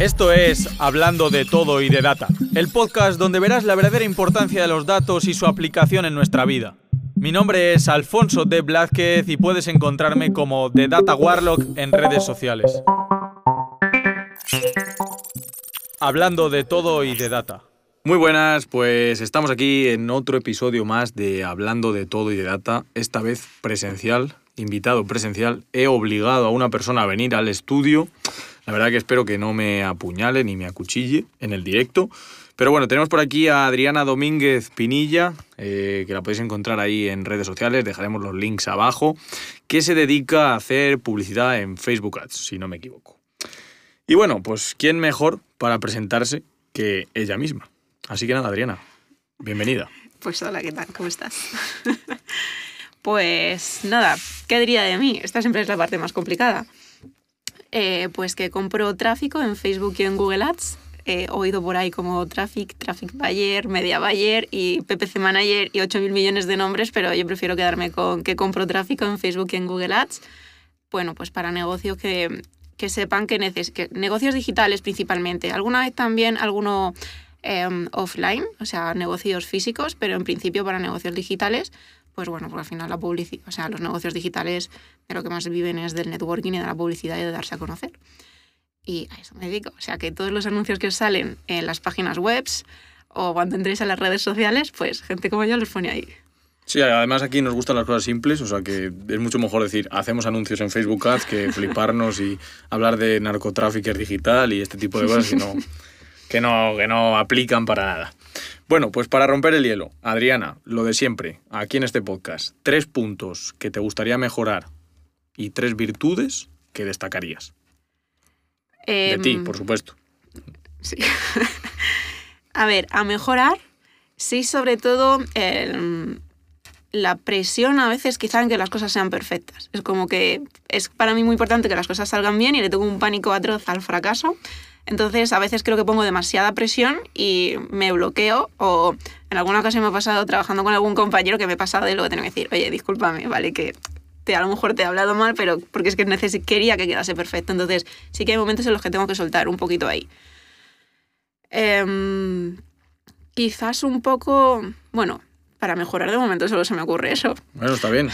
Esto es Hablando de todo y de data, el podcast donde verás la verdadera importancia de los datos y su aplicación en nuestra vida. Mi nombre es Alfonso de Blázquez y puedes encontrarme como The Data Warlock en redes sociales. Hablando de todo y de data. Muy buenas, pues estamos aquí en otro episodio más de Hablando de todo y de data, esta vez presencial, invitado presencial. He obligado a una persona a venir al estudio. La verdad que espero que no me apuñale ni me acuchille en el directo. Pero bueno, tenemos por aquí a Adriana Domínguez Pinilla, eh, que la podéis encontrar ahí en redes sociales, dejaremos los links abajo, que se dedica a hacer publicidad en Facebook Ads, si no me equivoco. Y bueno, pues ¿quién mejor para presentarse que ella misma? Así que nada, Adriana, bienvenida. Pues hola, ¿qué tal? ¿Cómo estás? pues nada, ¿qué diría de mí? Esta siempre es la parte más complicada. Eh, pues que compro tráfico en Facebook y en Google Ads. He oído por ahí como Traffic, Traffic Buyer, Media Buyer y PPC Manager y 8.000 millones de nombres, pero yo prefiero quedarme con que compro tráfico en Facebook y en Google Ads. Bueno, pues para negocios que, que sepan que, neces que negocios digitales principalmente. Alguna vez también alguno Em, offline, o sea, negocios físicos, pero en principio para negocios digitales, pues bueno, porque al final la publicidad, o sea, los negocios digitales de lo que más viven es del networking y de la publicidad y de darse a conocer. Y a eso me dedico. O sea, que todos los anuncios que salen en las páginas web o cuando entréis a las redes sociales, pues gente como yo los pone ahí. Sí, además aquí nos gustan las cosas simples, o sea que es mucho mejor decir, hacemos anuncios en Facebook Ads que fliparnos y hablar de narcotráfico digital y este tipo de cosas, sino que no, que no aplican para nada. Bueno, pues para romper el hielo, Adriana, lo de siempre, aquí en este podcast, tres puntos que te gustaría mejorar y tres virtudes que destacarías. de ti, Em, por supuesto. Sí. a ver, a mejorar, sí, sobre todo el- la presión a veces quizá en que las cosas sean perfectas. Es como que es para mí muy importante que las cosas salgan bien y le tengo un pánico atroz al fracaso. Entonces, a veces creo que pongo demasiada presión y me bloqueo o en alguna ocasión me ha pasado trabajando con algún compañero que me he pasado de luego tener que decir, oye, discúlpame, vale, que te, a lo mejor te he hablado mal, pero porque es que quería que quedase perfecto. Entonces, sí que hay momentos en los que tengo que soltar un poquito ahí. Em, quizás un poco, bueno, para mejorar de momento solo se me ocurre eso. Bueno, está bien.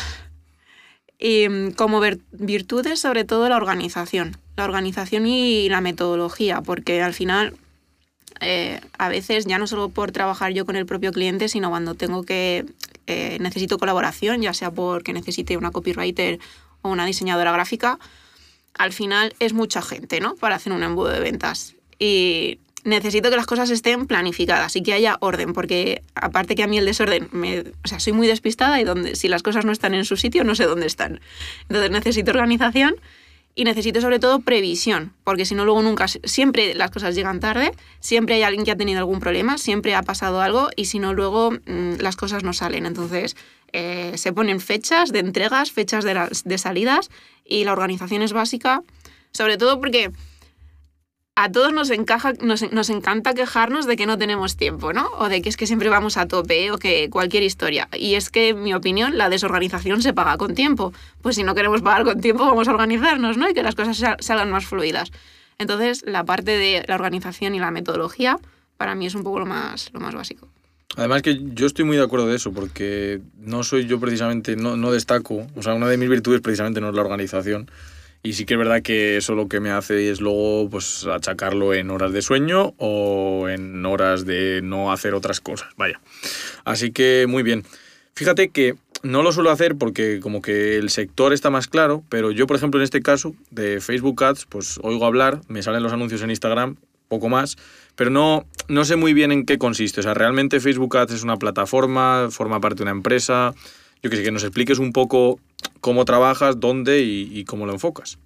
Y mm, como virtudes, sobre todo la organización. La organización y la metodología, porque al final, eh, a veces, ya no solo por trabajar yo con el propio cliente, sino cuando tengo que, eh, necesito colaboración, ya sea porque necesite una copywriter o una diseñadora gráfica, al final es mucha gente, ¿no? Para hacer un embudo de ventas. Y necesito que las cosas estén planificadas y que haya orden, porque aparte que a mí el desorden, me, o sea, soy muy despistada y donde, si las cosas no están en su sitio, no sé dónde están. Entonces necesito organización y necesito sobre todo previsión, porque si no luego nunca, siempre las cosas llegan tarde, siempre hay alguien que ha tenido algún problema, siempre ha pasado algo y si no luego mm, las cosas no salen. Entonces eh, se ponen fechas de entregas, fechas de, salidas y la organización es básica, sobre todo porque a todos nos, encaja, nos, nos encanta quejarnos de que no tenemos tiempo, ¿no? O de que es que siempre vamos a tope o que cualquier historia. Y es que, en mi opinión, la desorganización se paga con tiempo. Pues si no queremos pagar con tiempo, vamos a organizarnos, ¿no? Y que las cosas sal- salgan más fluidas. Entonces, la parte de la organización y la metodología, para mí es un poco lo más, lo más básico. Además que yo estoy muy de acuerdo de eso, porque no soy yo precisamente, no, no destaco, o sea, una de mis virtudes precisamente no es la organización. Y sí que es verdad que eso lo que me hace es luego pues achacarlo en horas de sueño o en horas de no hacer otras cosas, vaya. Así que muy bien. Fíjate que no lo suelo hacer porque como que el sector está más claro, pero yo por ejemplo en este caso de Facebook Ads, pues oigo hablar, me salen los anuncios en Instagram, poco más, pero no, no sé muy bien en qué consiste. O sea, realmente Facebook Ads es una plataforma, forma parte de una empresa. Yo que sé, que nos expliques un poco cómo trabajas, dónde y, cómo lo enfocas.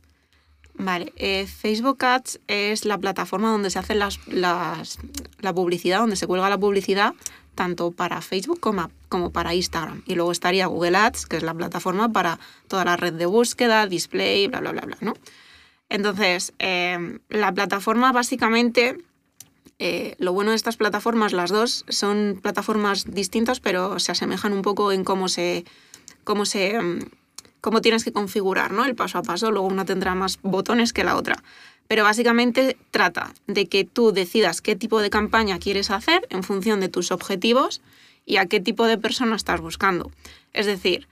Vale, eh, Facebook Ads es la plataforma donde se hace la publicidad, donde se cuelga la publicidad tanto para Facebook como, para Instagram. Y luego estaría Google Ads, que es la plataforma para toda la red de búsqueda, display, bla, bla, bla, bla, ¿no? Entonces, eh, la plataforma básicamente, eh, lo bueno de estas plataformas, las dos, son plataformas distintas, pero se asemejan un poco en cómo se, cómo se, mm, cómo tienes que configurar, ¿no? El paso a paso. Luego una tendrá más botones que la otra. Pero básicamente trata de que tú decidas qué tipo de campaña quieres hacer en función de tus objetivos y a qué tipo de persona estás buscando. Es decir,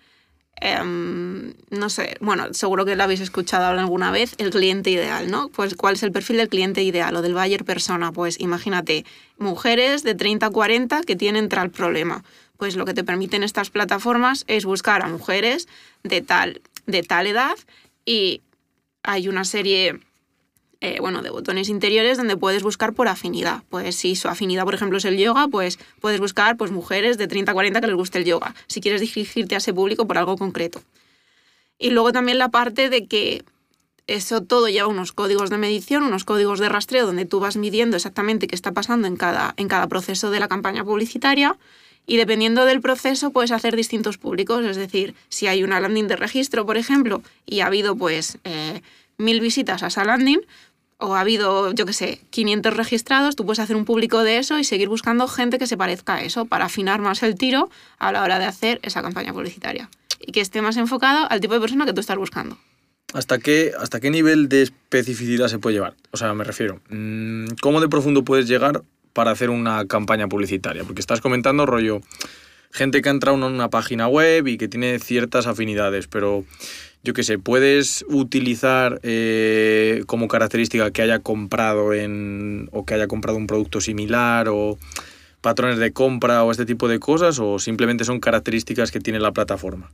em, no sé, bueno, seguro que lo habéis escuchado alguna vez, el cliente ideal, ¿no? Pues cuál es el perfil del cliente ideal o del buyer persona. Pues imagínate, mujeres de 30 a 40 que tienen tal problema. Pues lo que te permiten estas plataformas es buscar a mujeres de tal, de tal edad y hay una serie eh, bueno, de botones interiores donde puedes buscar por afinidad. Pues si su afinidad, por ejemplo, es el yoga, pues puedes buscar pues, mujeres de 30 a 40 que les guste el yoga, si quieres dirigirte a ese público por algo concreto. Y luego también la parte de que eso todo lleva unos códigos de medición, unos códigos de rastreo donde tú vas midiendo exactamente qué está pasando en cada, en cada proceso de la campaña publicitaria y dependiendo del proceso puedes hacer distintos públicos. Es decir, si hay una landing de registro, por ejemplo, y ha habido pues eh, mil visitas a esa landing, o ha habido, yo qué sé, 500 registrados, tú puedes hacer un público de eso y seguir buscando gente que se parezca a eso para afinar más el tiro a la hora de hacer esa campaña publicitaria y que esté más enfocado al tipo de persona que tú estás buscando. ¿Hasta qué, ¿Hasta qué nivel de especificidad se puede llevar? O sea, me refiero, mm, ¿cómo de profundo puedes llegar para hacer una campaña publicitaria? Porque estás comentando rollo, gente que ha entrado en una página web y que tiene ciertas afinidades, pero yo qué sé, puedes utilizar eh, como característica que haya comprado en, o que haya comprado un producto similar o patrones de compra o este tipo de cosas o simplemente son características que tiene la plataforma?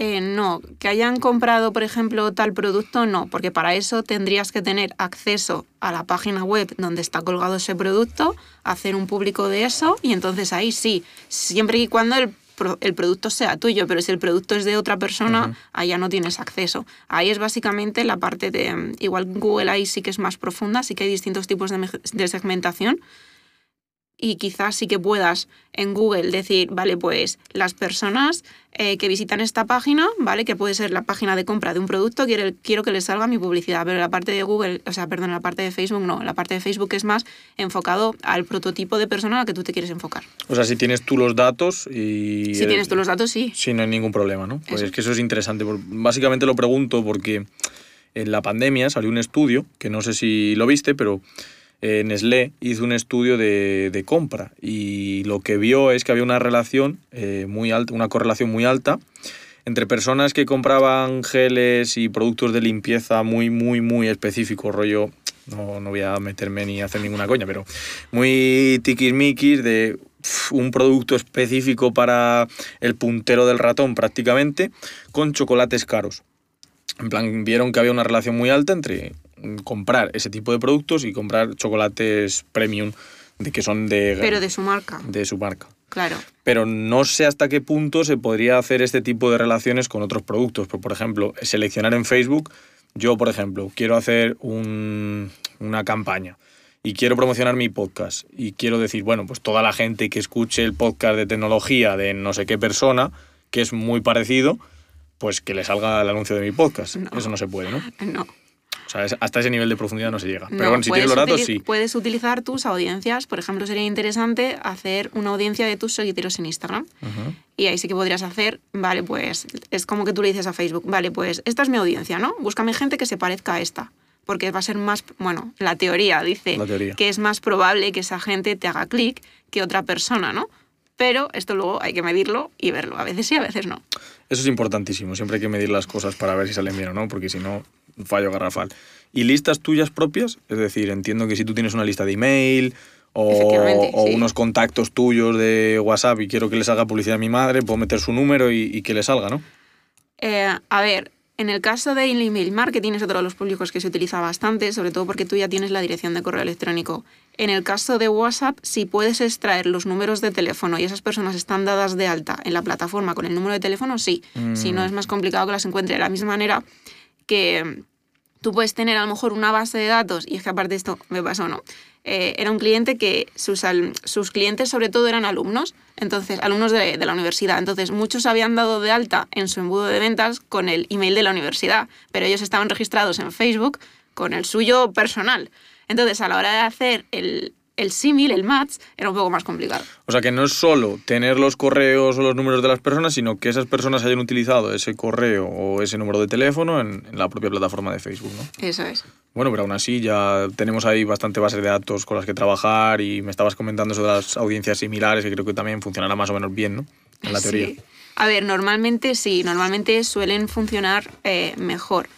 Eh, no, que hayan comprado, por ejemplo, tal producto, no, porque para eso tendrías que tener acceso a la página web donde está colgado ese producto, hacer un público de eso y entonces ahí sí, siempre y cuando el el producto sea tuyo, pero si el producto es de otra persona, allá no tienes acceso. Ahí es básicamente la parte de, igual Google ahí sí que es más profunda, sí que hay distintos tipos de segmentación, y quizás sí que puedas en Google decir, vale, pues las personas eh, que visitan esta página, ¿vale? Que puede ser la página de compra de un producto, quiero, quiero que les salga mi publicidad, pero la parte de Google, o sea, perdón, la parte de Facebook no, la parte de Facebook es más enfocado al prototipo de persona a la que tú te quieres enfocar. O sea, si tienes tú los datos y... Si tienes tú los datos, sí. Sí, no hay ningún problema, ¿no? Pues es que eso es interesante. Básicamente lo pregunto porque en la pandemia salió un estudio, que no sé si lo viste, pero eh, Nestlé hizo un estudio de, compra y lo que vio es que había una relación eh, muy alta, una correlación muy alta entre personas que compraban geles y productos de limpieza muy, muy, muy específicos, rollo, no, no voy a meterme ni hacer ninguna coña, pero muy tiquismiquis de un producto específico para el puntero del ratón prácticamente, con chocolates caros. En plan, vieron que había una relación muy alta entre comprar ese tipo de productos y comprar chocolates premium de que son de... Pero de su marca. De su marca. Claro. Pero no sé hasta qué punto se podría hacer este tipo de relaciones con otros productos. Por, ejemplo, seleccionar en Facebook, yo, por ejemplo, quiero hacer una campaña y quiero promocionar mi podcast y quiero decir, bueno, pues toda la gente que escuche el podcast de tecnología de no sé qué persona, que es muy parecido, pues que le salga el anuncio de mi podcast. Eso no se puede, ¿no? No. O sea, hasta ese nivel de profundidad no se llega. Pero bueno, si tienes los datos, sí. Puedes utilizar tus audiencias. Por ejemplo, sería interesante hacer una audiencia de tus seguidores en Instagram. Y ahí sí que podrías hacer, vale, pues es como que tú le dices a Facebook, vale, pues esta es mi audiencia, ¿no? Búscame gente que se parezca a esta. Porque va a ser más, bueno, la teoría dice que es más probable que esa gente te haga clic que otra persona, ¿no? Pero esto luego hay que medirlo y verlo. A veces sí, a veces no. Eso es importantísimo. Siempre hay que medir las cosas para ver si salen bien o no, porque si no, fallo garrafal. ¿Y listas tuyas propias? Es decir, entiendo que si tú tienes una lista de email o, unos contactos tuyos de WhatsApp y quiero que le salga publicidad a mi madre, puedo meter su número y, que le salga, ¿no? Eh, a ver, en el caso de email marketing es otro de los públicos que se utiliza bastante, sobre todo porque tú ya tienes la dirección de correo electrónico. En el caso de WhatsApp, si puedes extraer los números de teléfono y esas personas están dadas de alta en la plataforma con el número de teléfono, sí. Si no, mm. es más complicado que las encuentre de la misma manera que tú puedes tener a lo mejor una base de datos, y es que aparte esto me pasó, ¿no? Eh, era un cliente que sus, sus clientes sobre todo eran alumnos, entonces alumnos de, de, la universidad, entonces muchos habían dado de alta en su embudo de ventas con el email de la universidad, pero ellos estaban registrados en Facebook con el suyo personal. Entonces a la hora de hacer el, el símil, el match, era un poco más complicado. O sea que no es solo tener los correos o los números de las personas, sino que esas personas hayan utilizado ese correo o ese número de teléfono en, en la propia plataforma de Facebook, ¿no? Eso es. Bueno, pero aún así ya tenemos ahí bastante bases de datos con las que trabajar y me estabas comentando eso de las audiencias similares que creo que también funcionará más o menos bien, ¿no? En la teoría. Sí. A ver, normalmente sí, normalmente suelen funcionar eh, mejor.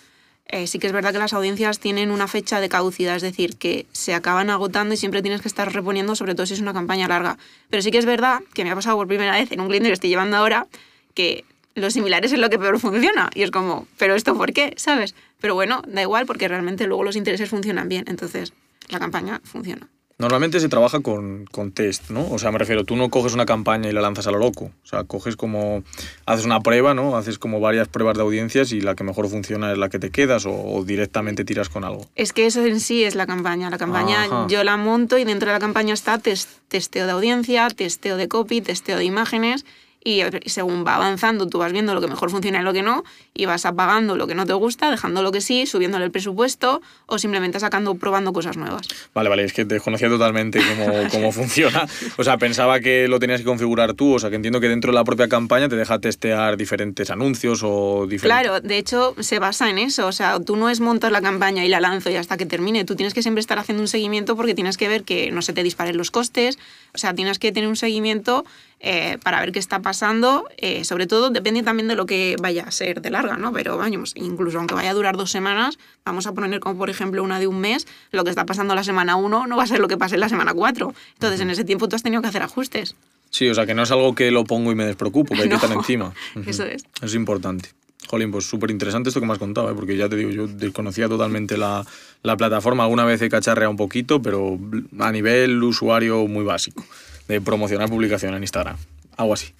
Eh, sí que es verdad que las audiencias tienen una fecha de caducidad, es decir, que se acaban agotando y siempre tienes que estar reponiendo, sobre todo si es una campaña larga. Pero sí que es verdad que me ha pasado por primera vez en un cliente que estoy llevando ahora que los similares es lo que peor funciona. Y es como, ¿pero esto por qué? ¿Sabes? Pero bueno, da igual porque realmente luego los intereses funcionan bien. Entonces, la campaña funciona. Normalmente se trabaja con, con test, ¿no? O sea, me refiero, tú no coges una campaña y la lanzas a lo loco. O sea, coges como, haces una prueba, ¿no? Haces como varias pruebas de audiencias y la que mejor funciona es la que te quedas o, o directamente tiras con algo. Es que eso en sí es la campaña. La campaña Ajá. yo la monto y dentro de la campaña está tes- testeo de audiencia, testeo de copy, testeo de imágenes y según va avanzando tú vas viendo lo que mejor funciona y lo que no y vas apagando lo que no te gusta, dejando lo que sí, subiéndole el presupuesto o simplemente sacando, probando cosas nuevas. Vale, vale, es que desconocía totalmente cómo, cómo funciona. O sea, pensaba que lo tenías que configurar tú, o sea, que entiendo que dentro de la propia campaña te deja testear diferentes anuncios o diferentes... Claro, de hecho se basa en eso, o sea, tú no es montar la campaña y la lanzo y hasta que termine, tú tienes que siempre estar haciendo un seguimiento porque tienes que ver que no se te disparen los costes, o sea, tienes que tener un seguimiento eh, para ver qué está pasando, eh, sobre todo depende también de lo que vaya a ser de larga, ¿no? Pero vamos, incluso aunque vaya a durar dos semanas, vamos a poner como por ejemplo una de un mes, lo que está pasando la semana uno no va a ser lo que pase en la semana cuatro, entonces en ese tiempo tú has tenido que hacer ajustes. Sí, o sea, que no es algo que lo pongo y me despreocupo, que hay que estar encima. eso es. Es importante. Jolín, pues súper interesante esto que me has contado, ¿eh? porque ya te digo, yo desconocía totalmente la, la plataforma. Alguna vez he cacharreado un poquito, pero a nivel usuario muy básico, de promocionar publicación en Instagram, algo así.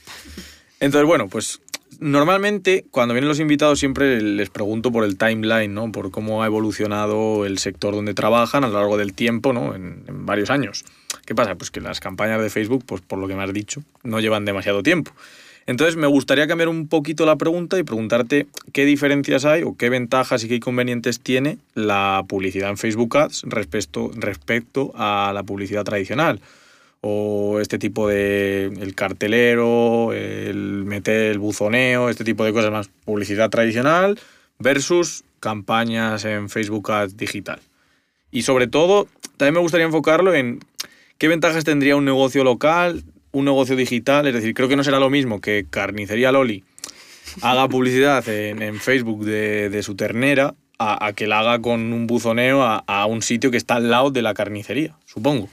Entonces, bueno, pues normalmente cuando vienen los invitados siempre les pregunto por el timeline, ¿no? Por cómo ha evolucionado el sector donde trabajan a lo largo del tiempo, ¿no? En, varios años. ¿Qué pasa? Pues que las campañas de Facebook, pues por lo que me has dicho, no llevan demasiado tiempo. Entonces me gustaría cambiar un poquito la pregunta y preguntarte qué diferencias hay o qué ventajas y qué inconvenientes tiene la publicidad en Facebook Ads respecto, respecto a la publicidad tradicional. O este tipo de el cartelero, el meter el buzoneo, este tipo de cosas más. Publicidad tradicional versus campañas en Facebook Ads digital. Y sobre todo, también me gustaría enfocarlo en qué ventajas tendría un negocio local, un negocio digital. Es decir, creo que no será lo mismo que Carnicería Loli haga publicidad en, en Facebook de, de su ternera a, que la haga con un buzoneo a, a un sitio que está al lado de la carnicería, supongo.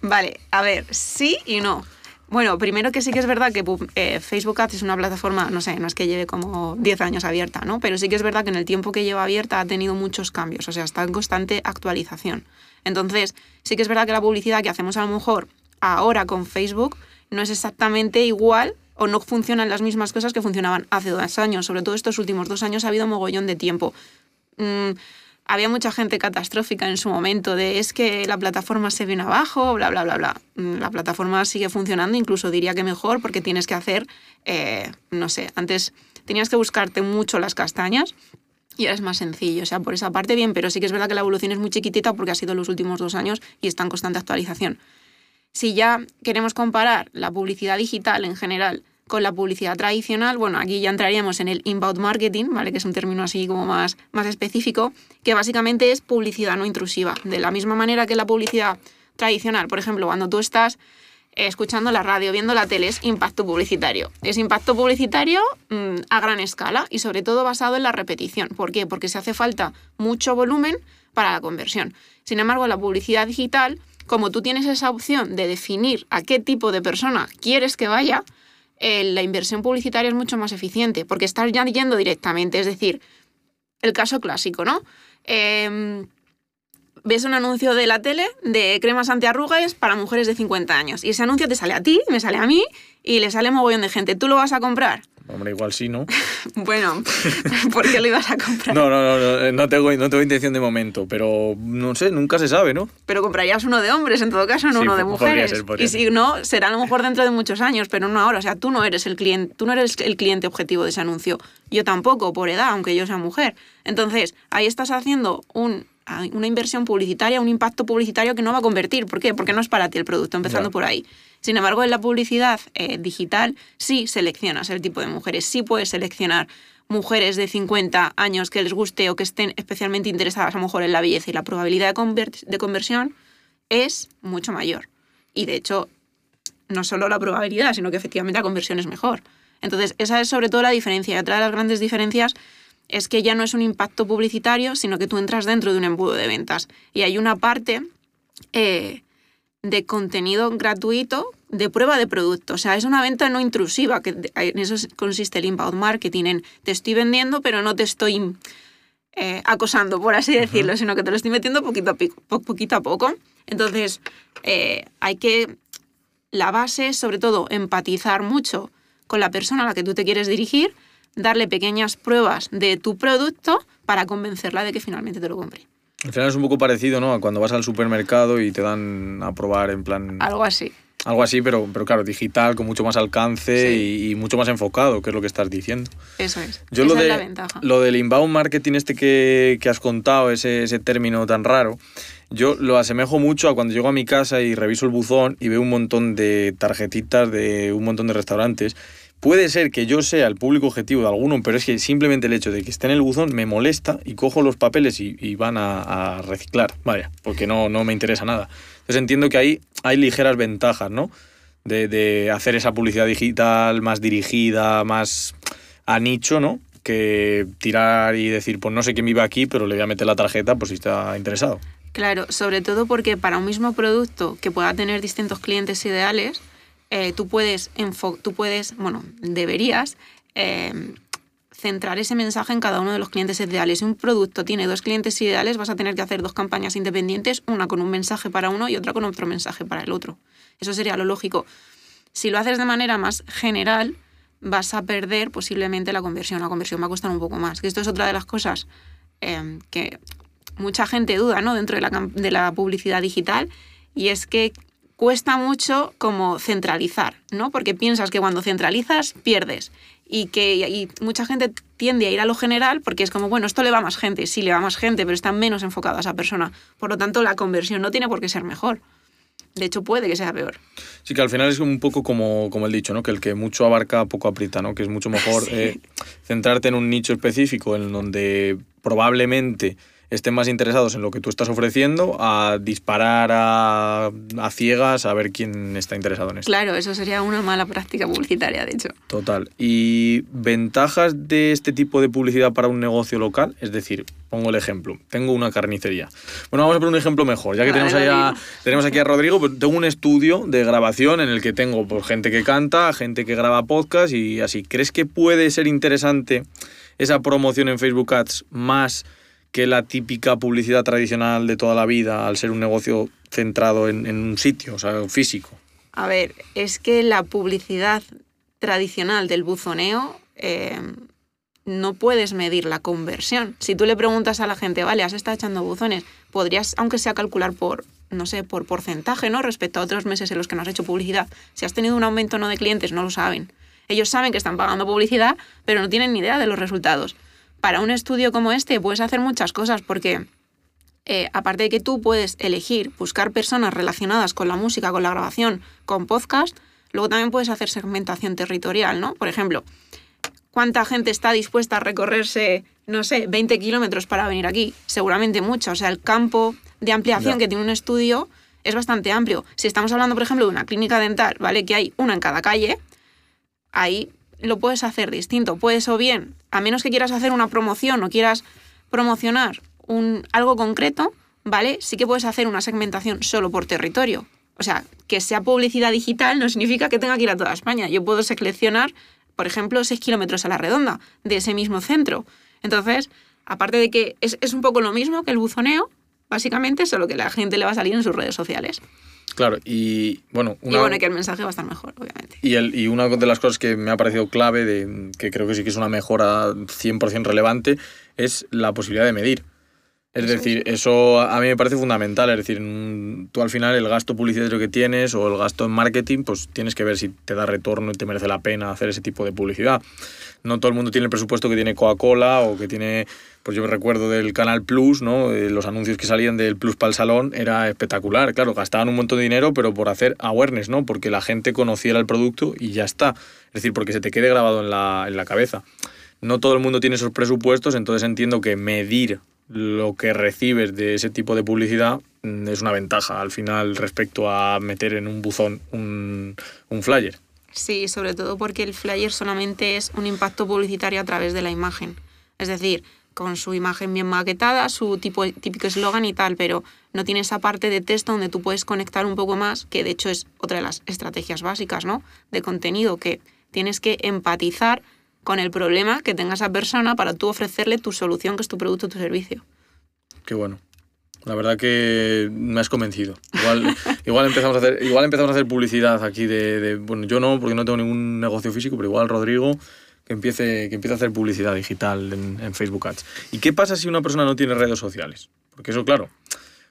Vale, a ver, sí y no. Bueno, primero que sí que es verdad que eh, Facebook Ads es una plataforma, no sé, no es que lleve como 10 años abierta, ¿no? Pero sí que es verdad que en el tiempo que lleva abierta ha tenido muchos cambios, o sea, está en constante actualización. Entonces, sí que es verdad que la publicidad que hacemos a lo mejor ahora con Facebook no es exactamente igual o no funcionan las mismas cosas que funcionaban hace dos años. Sobre todo estos últimos dos años ha habido mogollón de tiempo. Mm, había mucha gente catastrófica en su momento de es que la plataforma se viene abajo, bla, bla, bla, bla. Mm, La plataforma sigue funcionando, incluso diría que mejor, porque tienes que hacer, eh, no sé, antes tenías que buscarte mucho las castañas y ahora es más sencillo. O sea, por esa parte bien, pero sí que es verdad que la evolución es muy chiquitita porque ha sido los últimos dos años y está en constante actualización. Si ya queremos comparar la publicidad digital en general con la publicidad tradicional, bueno, aquí ya entraríamos en el inbound marketing, ¿vale? Que es un término así como más, más específico, que básicamente es publicidad no intrusiva. De la misma manera que la publicidad tradicional, por ejemplo, cuando tú estás eh, escuchando la radio, viendo la tele, es impacto publicitario. Es impacto publicitario mm, a gran escala y sobre todo basado en la repetición. ¿Por qué? Porque se hace falta mucho volumen para la conversión. Sin embargo, la publicidad digital, como tú tienes esa opción de definir a qué tipo de persona quieres que vaya, eh, la inversión publicitaria es mucho más eficiente porque estás ya yendo directamente. Es decir, el caso clásico, ¿no? Em, ves un anuncio de la tele de cremas antiarrugas para mujeres de 50 años. Y ese anuncio te sale a ti, me sale a mí y le sale mogollón de gente. ¿Tú lo vas a comprar? Hombre, igual sí, ¿no? Bueno, ¿por qué lo ibas a comprar? No, no, no, no, no tengo, no tengo intención de momento, pero no sé, nunca se sabe, ¿no? Pero comprarías uno de hombres en todo caso, no Sí, uno de mujeres. ser, y si no, será a lo mejor dentro de muchos años, pero no ahora. O sea, tú no eres el cliente, tú no eres el cliente objetivo de ese anuncio. Yo tampoco, por edad, aunque yo sea mujer. Entonces, ahí estás haciendo un una inversión publicitaria, un impacto publicitario que no va a convertir. ¿Por qué? Porque no es para ti el producto, empezando por ahí. Sin embargo, en la publicidad eh, digital sí seleccionas el tipo de mujeres, sí puedes seleccionar mujeres de 50 años que les guste o que estén especialmente interesadas a lo mejor en la belleza y la probabilidad de, conver- de conversión es mucho mayor. Y de hecho, no solo la probabilidad, sino que efectivamente la conversión es mejor. Entonces, esa es sobre todo la diferencia. Y otra de las grandes diferencias es que ya no es un impacto publicitario, sino que tú entras dentro de un embudo de ventas. Y hay una parte eh, de contenido gratuito de prueba de producto. O sea, es una venta no intrusiva, que en eso consiste el inbound marketing, en te estoy vendiendo, pero no te estoy eh, acosando, por así decirlo, sino que te lo estoy metiendo poquito a, pico- po- poquito a poco. Entonces, eh, hay que, la base es sobre todo empatizar mucho con la persona a la que tú te quieres dirigir, darle pequeñas pruebas de tu producto para convencerla de que finalmente te lo compre. Al final es un poco parecido, ¿no? A cuando vas al supermercado y te dan a probar en plan... Algo así. Algo así, pero, pero claro, digital, con mucho más alcance y, y mucho más enfocado, que es lo que estás diciendo. Eso es. Yo Esa lo, es de, la ventaja. lo del inbound marketing este que, que has contado, ese, ese término tan raro, yo lo asemejo mucho a cuando llego a mi casa y reviso el buzón y veo un montón de tarjetitas de un montón de restaurantes. Puede ser que yo sea el público objetivo de alguno, pero es que simplemente el hecho de que esté en el buzón me molesta y cojo los papeles y, van a, reciclar, vaya, porque no, no me interesa nada. Entonces entiendo que ahí hay ligeras ventajas, ¿no? De, hacer esa publicidad digital más dirigida, más a nicho, ¿no? Que tirar y decir, pues no sé quién vive aquí, pero le voy a meter la tarjeta por si está interesado. Claro, sobre todo porque para un mismo producto que pueda tener distintos clientes ideales, eh, tú, puedes tú puedes, bueno, deberías eh, centrar ese mensaje en cada uno de los clientes ideales. Si un producto tiene dos clientes ideales, vas a tener que hacer dos campañas independientes, una con un mensaje para uno y otra con otro mensaje para el otro. Eso sería lo lógico. Si lo haces de manera más general, vas a perder posiblemente la conversión. La conversión va a costar un poco más. Que esto es otra de las cosas eh, que mucha gente duda ¿no? dentro de la, de la publicidad digital y es que cuesta mucho como centralizar, ¿no? Porque piensas que cuando centralizas pierdes y que y mucha gente tiende a ir a lo general porque es como, bueno, esto le va a más gente, sí le va a más gente, pero está menos enfocado a esa persona. Por lo tanto, la conversión no tiene por qué ser mejor. De hecho, puede que sea peor. Sí, que al final es un poco como, como el dicho, ¿no? Que el que mucho abarca, poco aprieta, ¿no? Que es mucho mejor Sí. eh, centrarte en un nicho específico en donde probablemente estén más interesados en lo que tú estás ofreciendo a disparar a, a ciegas a ver quién está interesado en esto. Claro, eso sería una mala práctica publicitaria, de hecho. Total. ¿Y ventajas de este tipo de publicidad para un negocio local? Es decir, pongo el ejemplo. Tengo una carnicería. Bueno, vamos a poner un ejemplo mejor. Ya que Vale, tenemos, ahí a, Rodrigo. tenemos aquí a Rodrigo, pues tengo un estudio de grabación en el que tengo pues, gente que canta, gente que graba podcast y así. ¿Crees que puede ser interesante esa promoción en Facebook Ads más que la típica publicidad tradicional de toda la vida al ser un negocio centrado en, en un sitio, o sea, físico? A ver, es que la publicidad tradicional del buzoneo eh, no puedes medir la conversión. Si tú le preguntas a la gente, vale, has estado echando buzones, podrías, aunque sea calcular por, no sé, por porcentaje, ¿no? Respecto a otros meses en los que no has hecho publicidad. Si has tenido un aumento o no de clientes, no lo saben. Ellos saben que están pagando publicidad, pero no tienen ni idea de los resultados. Para un estudio como este puedes hacer muchas cosas porque eh, aparte de que tú puedes elegir buscar personas relacionadas con la música, con la grabación, con podcast, luego también puedes hacer segmentación territorial, ¿no? Por ejemplo, ¿cuánta gente está dispuesta a recorrerse, no sé, 20 kilómetros para venir aquí? Seguramente mucha. O sea, el campo de ampliación que tiene un estudio es bastante amplio. Si estamos hablando, por ejemplo, de una clínica dental, ¿vale? Que hay una en cada calle, ahí lo puedes hacer distinto. Puedes o bien, a menos que quieras hacer una promoción o quieras promocionar un, algo concreto, ¿vale? Sí que puedes hacer una segmentación solo por territorio. O sea, que sea publicidad digital no significa que tenga que ir a toda España. Yo puedo seleccionar, por ejemplo, 6 kilómetros a la redonda de ese mismo centro. Entonces, aparte de que es, es un poco lo mismo que el buzoneo, básicamente, solo que la gente le va a salir en sus redes sociales. Claro, y bueno, Y una, bueno, y que el mensaje va a estar mejor, obviamente. Y, el, y una de las cosas que me ha parecido clave, de, que creo que sí que es una mejora 100% relevante, es la posibilidad de medir. Es Eso decir, eso a mí me parece fundamental. Es decir, mm, tú al final el gasto publicitario que tienes o el gasto en marketing, pues tienes que ver si te da retorno y te merece la pena hacer ese tipo de publicidad. No todo el mundo tiene el presupuesto que tiene Coca-Cola o que tiene, pues yo me recuerdo del Canal Plus, ¿no? Eh, Los anuncios que salían del Plus para el salón era espectacular. Claro, gastaban un montón de dinero, pero por hacer awareness, ¿no? Porque la gente conociera el producto y ya está. Es decir, porque se te quede grabado en la, en la cabeza. No todo el mundo tiene esos presupuestos, entonces entiendo que medir lo que recibes de ese tipo de publicidad mm, es una ventaja al final respecto a meter en un buzón un, un flyer. Sí, sobre todo porque el flyer solamente es un impacto publicitario a través de la imagen. Es decir, con su imagen bien maquetada, su tipo, típico eslogan y tal, pero no tiene esa parte de texto donde tú puedes conectar un poco más, que de hecho es otra de las estrategias básicas, ¿no? De contenido, que tienes que empatizar con el problema que tenga esa persona para tú ofrecerle tu solución, que es tu producto o tu servicio. Qué bueno. La verdad que me has convencido. Igual, igual, empezamos, a hacer, igual empezamos a hacer publicidad aquí de, Bueno, yo no, porque no tengo ningún negocio físico, pero igual Rodrigo que empiece, que empiece a hacer publicidad digital en, en Facebook Ads. ¿Y qué pasa si una persona no tiene redes sociales? Porque eso, claro.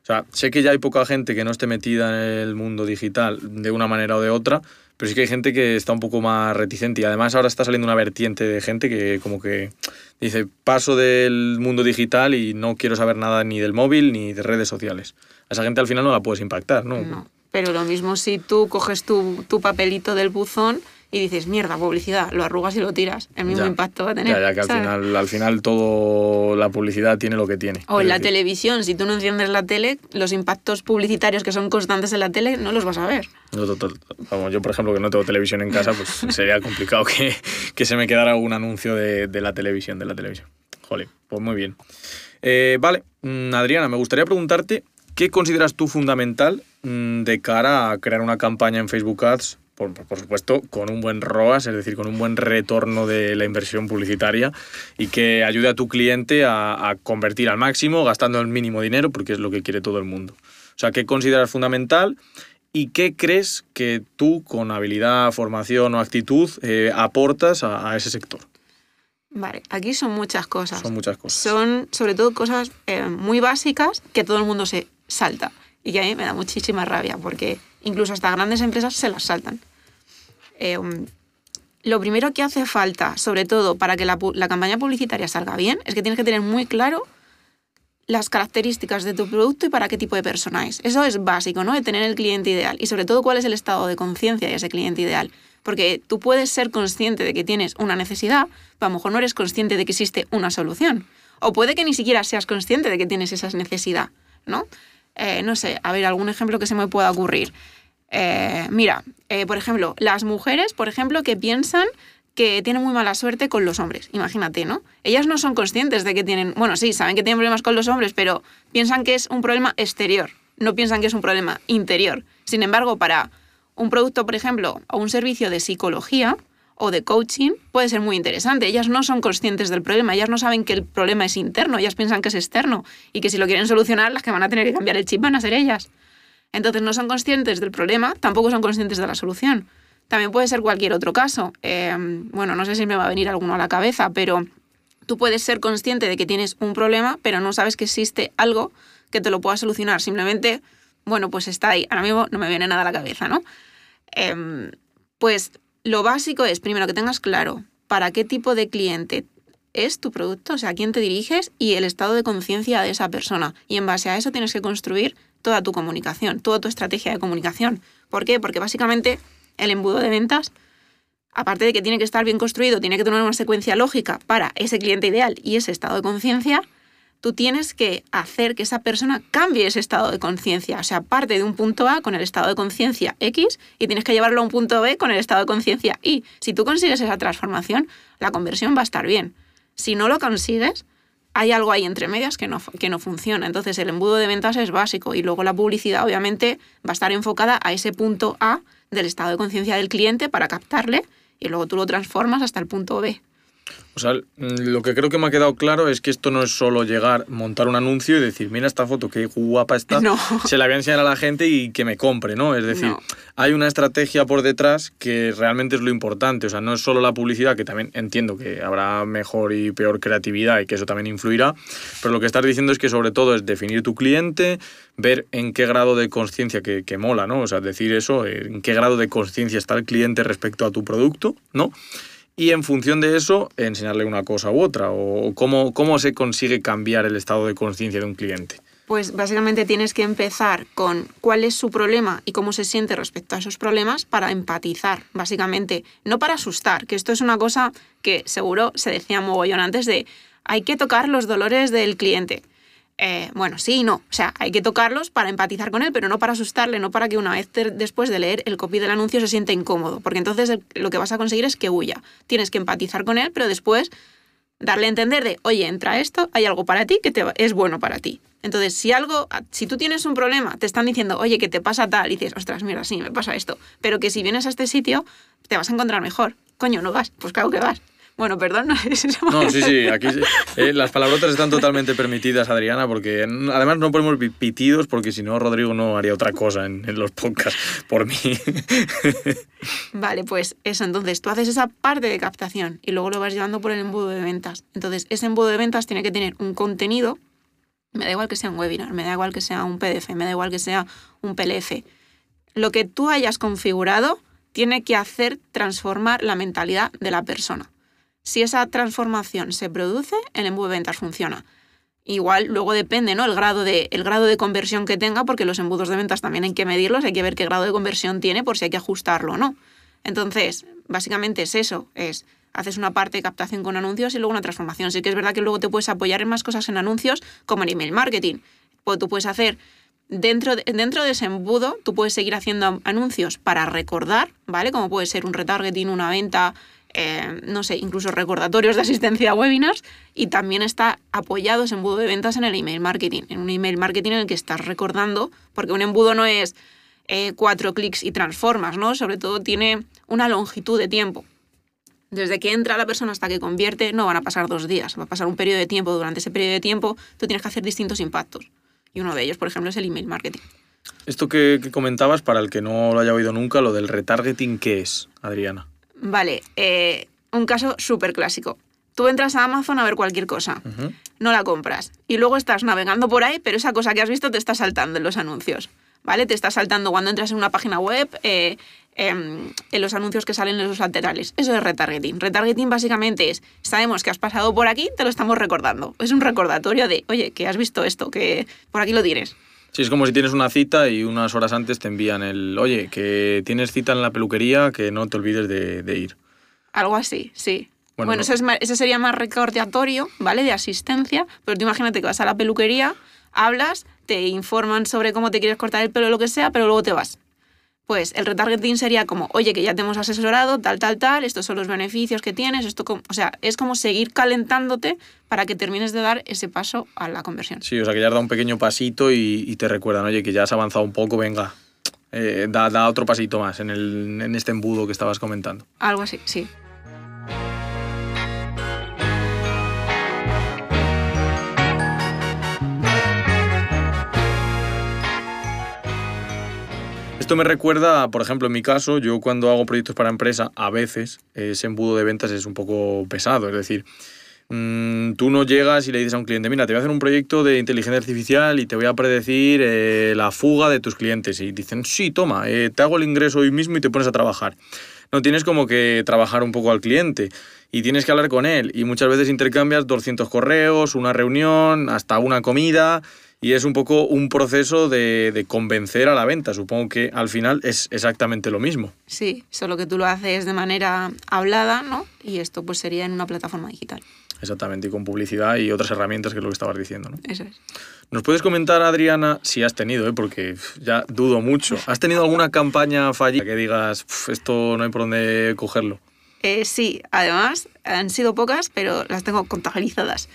O sea, sé que ya hay poca gente que no esté metida en el mundo digital de una manera o de otra, pero sí que hay gente que está un poco más reticente y además ahora está saliendo una vertiente de gente que como que dice paso del mundo digital y no quiero saber nada ni del móvil ni de redes sociales. A esa gente al final no la puedes impactar, ¿no? Pero lo mismo si tú coges tu, tu papelito del buzón y dices, mierda, publicidad, lo arrugas y lo tiras. El mismo Ya. impacto va a tener. Ya, ya que al ¿sabes? final, al final todo la publicidad tiene lo que tiene. O en la decir, televisión, si tú no enciendes la tele, los impactos publicitarios que son constantes en la tele no los vas a ver. no, total- vamos, yo, por ejemplo, que no tengo televisión en casa, pues sería complicado que, que se me quedara algún anuncio de, de la televisión, de la televisión. Jolín, pues muy bien. Eh, vale, mm, Adriana, me gustaría preguntarte, ¿qué consideras tú fundamental mm, de cara a crear una campaña en Facebook Ads? Por, por supuesto, con un buen ROAS, es decir, con un buen retorno de la inversión publicitaria y que ayude a tu cliente a, a convertir al máximo gastando el mínimo dinero, porque es lo que quiere todo el mundo. O sea, ¿qué consideras fundamental y qué crees que tú, con habilidad, formación o actitud, eh, aportas a, a ese sector? Vale, aquí son muchas cosas. Son muchas cosas. Son sobre todo cosas eh, muy básicas que todo el mundo se salta y que a mí me da muchísima rabia porque incluso hasta grandes empresas se las saltan. Um, lo primero que hace falta, sobre todo para que la campaña publicitaria salga bien, es que tienes que tener muy claro las características de tu producto y para qué tipo de persona es. Eso es básico, ¿no? De tener el cliente ideal y sobre todo cuál es el estado de conciencia de ese cliente ideal. Porque tú puedes ser consciente de que tienes una necesidad, pero a lo mejor no eres consciente de que existe una solución. O puede que ni siquiera seas consciente de que tienes esa necesidad, ¿no? Eh, no sé, a ver, algún ejemplo que se me pueda ocurrir. Eh, mira, eh, por ejemplo, las mujeres, por ejemplo, que piensan que tienen muy mala suerte con los hombres. Imagínate, ¿no? Ellas no son conscientes de que tienen, bueno, sí, saben que tienen problemas con los hombres, pero piensan que es un problema exterior, no piensan que es un problema interior. Sin embargo, para un producto, por ejemplo, o un servicio de psicología o de coaching, puede ser muy interesante. Ellas no son conscientes del problema, ellas no saben que el problema es interno, ellas piensan que es externo y que si lo quieren solucionar, las que van a tener que cambiar el chip van a ser ellas. Entonces no son conscientes del problema, tampoco son conscientes de la solución. También puede ser cualquier otro caso. Eh, bueno, no sé si me va a venir alguno a la cabeza, pero tú puedes ser consciente de que tienes un problema, pero no sabes que existe algo que te lo pueda solucionar. Simplemente, bueno, pues está ahí. Ahora mismo no me viene nada a la cabeza, ¿no? Em, pues lo básico es, primero, que tengas claro para qué tipo de cliente es tu producto, o sea, a quién te diriges y el estado de conciencia de esa persona. Y en base a eso tienes que construir toda tu comunicación, toda tu estrategia de comunicación. ¿Por qué? Porque básicamente el embudo de ventas, aparte de que tiene que estar bien construido, tiene que tener una secuencia lógica para ese cliente ideal y ese estado de conciencia, tú tienes que hacer que esa persona cambie ese estado de conciencia. O sea, parte de un punto A con el estado de conciencia X y tienes que llevarlo a un punto B con el estado de conciencia Y. Si tú consigues esa transformación, la conversión va a estar bien. Si no lo consigues, hay algo ahí entre medias que no, que no funciona. Entonces el embudo de ventas es básico y luego la publicidad obviamente va a estar enfocada a ese punto A del estado de conciencia del cliente para captarle y luego tú lo transformas hasta el punto B. O sea, lo que creo que me ha quedado claro es que esto no es solo llegar, montar un anuncio y decir, mira esta foto, qué guapa está, No. se la voy a enseñar a la gente y que me compre, ¿no? Es decir, No. hay una estrategia por detrás que realmente es lo importante. O sea, no es solo la publicidad, que también entiendo que habrá mejor y peor creatividad y que eso también influirá, pero lo que estás diciendo es que sobre todo es definir tu cliente, ver en qué grado de conciencia que, que mola, ¿no? O sea, decir eso, eh, en qué grado de conciencia está el cliente respecto a tu producto, ¿no? Y en función de eso, enseñarle una cosa u otra, o cómo, cómo se consigue cambiar el estado de conciencia de un cliente. Pues básicamente tienes que empezar con cuál es su problema y cómo se siente respecto a esos problemas para empatizar, básicamente, no para asustar, que esto es una cosa que seguro se decía mogollón antes de hay que tocar los dolores del cliente. Eh, bueno, sí y no. O sea, hay que tocarlos para empatizar con él, pero no para asustarle, no para que una vez después de leer el copy del anuncio se sienta incómodo, porque entonces lo que vas a conseguir es que huya. Tienes que empatizar con él, pero después darle a entender de, oye, entra esto, hay algo para ti que te es bueno para ti. Entonces, si algo, si tú tienes un problema, te están diciendo, oye, que te pasa tal, y dices, ostras, mira, sí, me pasa esto, pero que si vienes a este sitio, te vas a encontrar mejor. Coño, no vas, pues claro que vas. Bueno, perdón, no sé si se No, sí, sí, aquí. Eh, las palabrotas están totalmente permitidas, Adriana, porque además no ponemos pi- pitidos, porque si no, Rodrigo no haría otra cosa en, en los podcasts por mí. Vale, pues eso, entonces tú haces esa parte de captación y luego lo vas llevando por el embudo de ventas. Entonces, ese embudo de ventas tiene que tener un contenido, me da igual que sea un webinar, me da igual que sea un PDF, me da igual que sea un PLF. Lo que tú hayas configurado tiene que hacer transformar la mentalidad de la persona. Si esa transformación se produce, el embudo de ventas funciona. Igual luego depende, ¿no? El grado, de, el grado de conversión que tenga, porque los embudos de ventas también hay que medirlos, hay que ver qué grado de conversión tiene por si hay que ajustarlo o no. Entonces, básicamente es eso, es haces una parte de captación con anuncios y luego una transformación. Sí que es verdad que luego te puedes apoyar en más cosas en anuncios, como en email marketing. Pues tú puedes hacer dentro de, dentro de ese embudo, tú puedes seguir haciendo anuncios para recordar, ¿vale? Como puede ser un retargeting, una venta, eh, no sé, incluso recordatorios de asistencia a webinars. Y también está apoyado ese embudo de ventas en el email marketing, en un email marketing en el que estás recordando, porque un embudo no es eh, cuatro clics y transformas, ¿no? Sobre todo tiene una longitud de tiempo. Desde que entra la persona hasta que convierte, no van a pasar dos días, va a pasar un periodo de tiempo. Durante ese periodo de tiempo, tú tienes que hacer distintos impactos. Y uno de ellos, por ejemplo, es el email marketing. Esto que, que comentabas, para el que no lo haya oído nunca, lo del retargeting, ¿qué es, Adriana? Vale, eh, un caso súper clásico. Tú entras a Amazon a ver cualquier cosa, no la compras. Y luego estás navegando por ahí, pero esa cosa que has visto te está saltando en los anuncios. ¿Vale? Te está saltando cuando entras en una página web, eh, em, en los anuncios que salen en los laterales. Eso es retargeting. Retargeting básicamente es, sabemos que has pasado por aquí, te lo estamos recordando. Es un recordatorio de, oye, que has visto esto, que por aquí lo tienes. Sí, es como si tienes una cita y unas horas antes te envían el, oye, que tienes cita en la peluquería, que no te olvides de, de ir. Algo así, sí. Bueno, Bueno, no- eso, es eso sería más recordatorio, ¿vale? De asistencia, pero tú imagínate que vas a la peluquería, hablas, te informan sobre cómo te quieres cortar el pelo o lo que sea, pero luego te vas. Pues el retargeting sería como, oye, que ya te hemos asesorado, tal, tal, tal, estos son los beneficios que tienes, esto, com-". o sea, es como seguir calentándote para que termines de dar ese paso a la conversión. Sí, o sea, que ya has dado un pequeño pasito y, y te recuerdan, oye, que ya has avanzado un poco, venga, eh, da, da otro pasito más en, el, en este embudo que estabas comentando. Algo así, sí. Esto me recuerda, por ejemplo, en mi caso, yo cuando hago proyectos para empresa, a veces ese embudo de ventas es un poco pesado. Es decir, mm, tú no llegas y le dices a un cliente, mira, te voy a hacer un proyecto de inteligencia artificial y te voy a predecir eh, la fuga de tus clientes. Y dicen, sí, toma, eh, te hago el ingreso hoy mismo y te pones a trabajar. No, tienes como que trabajar un poco al cliente y tienes que hablar con él. Y muchas veces intercambias 200 correos, una reunión, hasta una comida. Y es un poco un proceso de, de convencer a la venta. Supongo que al final es exactamente lo mismo. Sí, solo que tú lo haces de manera hablada, ¿no? Y esto pues sería en una plataforma digital. Exactamente, y con publicidad y otras herramientas que es lo que estabas diciendo. ¿no? Eso es. ¿Nos puedes comentar, Adriana, si has tenido, ¿eh? porque ya dudo mucho, ¿has tenido alguna campaña fallida que digas, "Pf, esto no hay por dónde cogerlo? Eh, sí, además han sido pocas, pero las tengo contabilizadas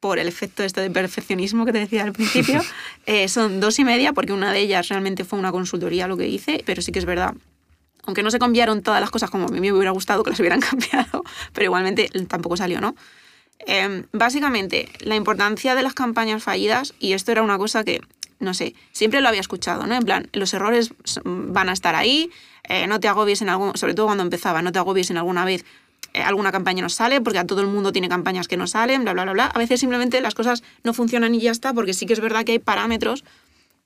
por el efecto este de perfeccionismo que te decía al principio. Eh, son dos y media, porque una de ellas realmente fue una consultoría lo que hice, pero sí que es verdad. aunque no se cambiaron todas las cosas como a mí me hubiera gustado que las hubieran cambiado, pero igualmente tampoco salió, ¿no? Em, básicamente, la importancia de las campañas fallidas, y esto era una cosa que, no sé, siempre lo había escuchado, ¿no? En plan, los errores van a estar ahí, eh, no te agobies en algún, sobre todo cuando empezaba, no te agobies en alguna vez alguna campaña no sale, porque a todo el mundo tiene campañas que no salen, bla, bla, bla, bla. A veces simplemente las cosas no funcionan y ya está, porque sí que es verdad que hay parámetros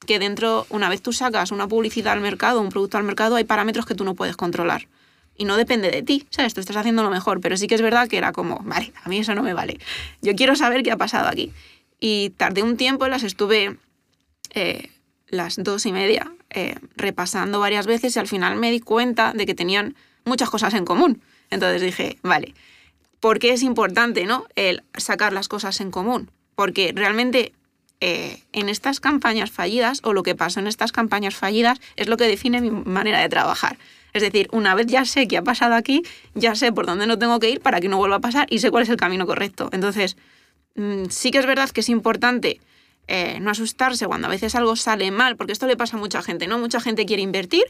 que dentro, una vez tú sacas una publicidad al mercado, un producto al mercado, hay parámetros que tú no puedes controlar. Y no depende de ti, ¿sabes? Tú estás haciendo lo mejor, pero sí que es verdad que era como, vale, a mí eso no me vale. Yo quiero saber qué ha pasado aquí. Y tardé un tiempo, las estuve eh, las dos y media eh, repasando varias veces y al final me di cuenta de que tenían muchas cosas en común. Entonces dije, vale, ¿por qué es importante ¿no? el sacar las cosas en común? Porque realmente eh, en estas campañas fallidas o lo que pasó en estas campañas fallidas es lo que define mi manera de trabajar. Es decir, una vez ya sé qué ha pasado aquí, ya sé por dónde no tengo que ir para que no vuelva a pasar y sé cuál es el camino correcto. Entonces, mm, sí que es verdad que es importante eh, no asustarse cuando a veces algo sale mal, porque esto le pasa a mucha gente, ¿no? Mucha gente quiere invertir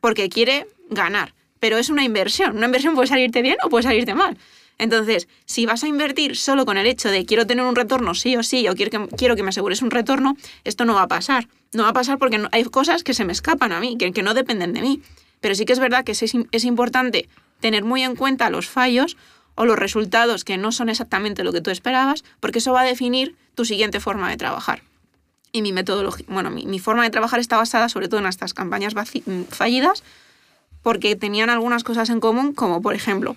porque quiere ganar, pero es una inversión. Una inversión puede salirte bien o puede salirte mal. Entonces, si vas a invertir solo con el hecho de quiero tener un retorno sí o sí, o quiero que, quiero que me asegures un retorno, esto no va a pasar. No va a pasar porque hay cosas que se me escapan a mí, que, no dependen de mí. Pero sí que es verdad que es, es importante tener muy en cuenta los fallos o los resultados que no son exactamente lo que tú esperabas, porque eso va a definir tu siguiente forma de trabajar. Y mi metodología, bueno, mi, mi forma de trabajar está basada sobre todo en estas campañas fallidas, porque tenían algunas cosas en común, como por ejemplo,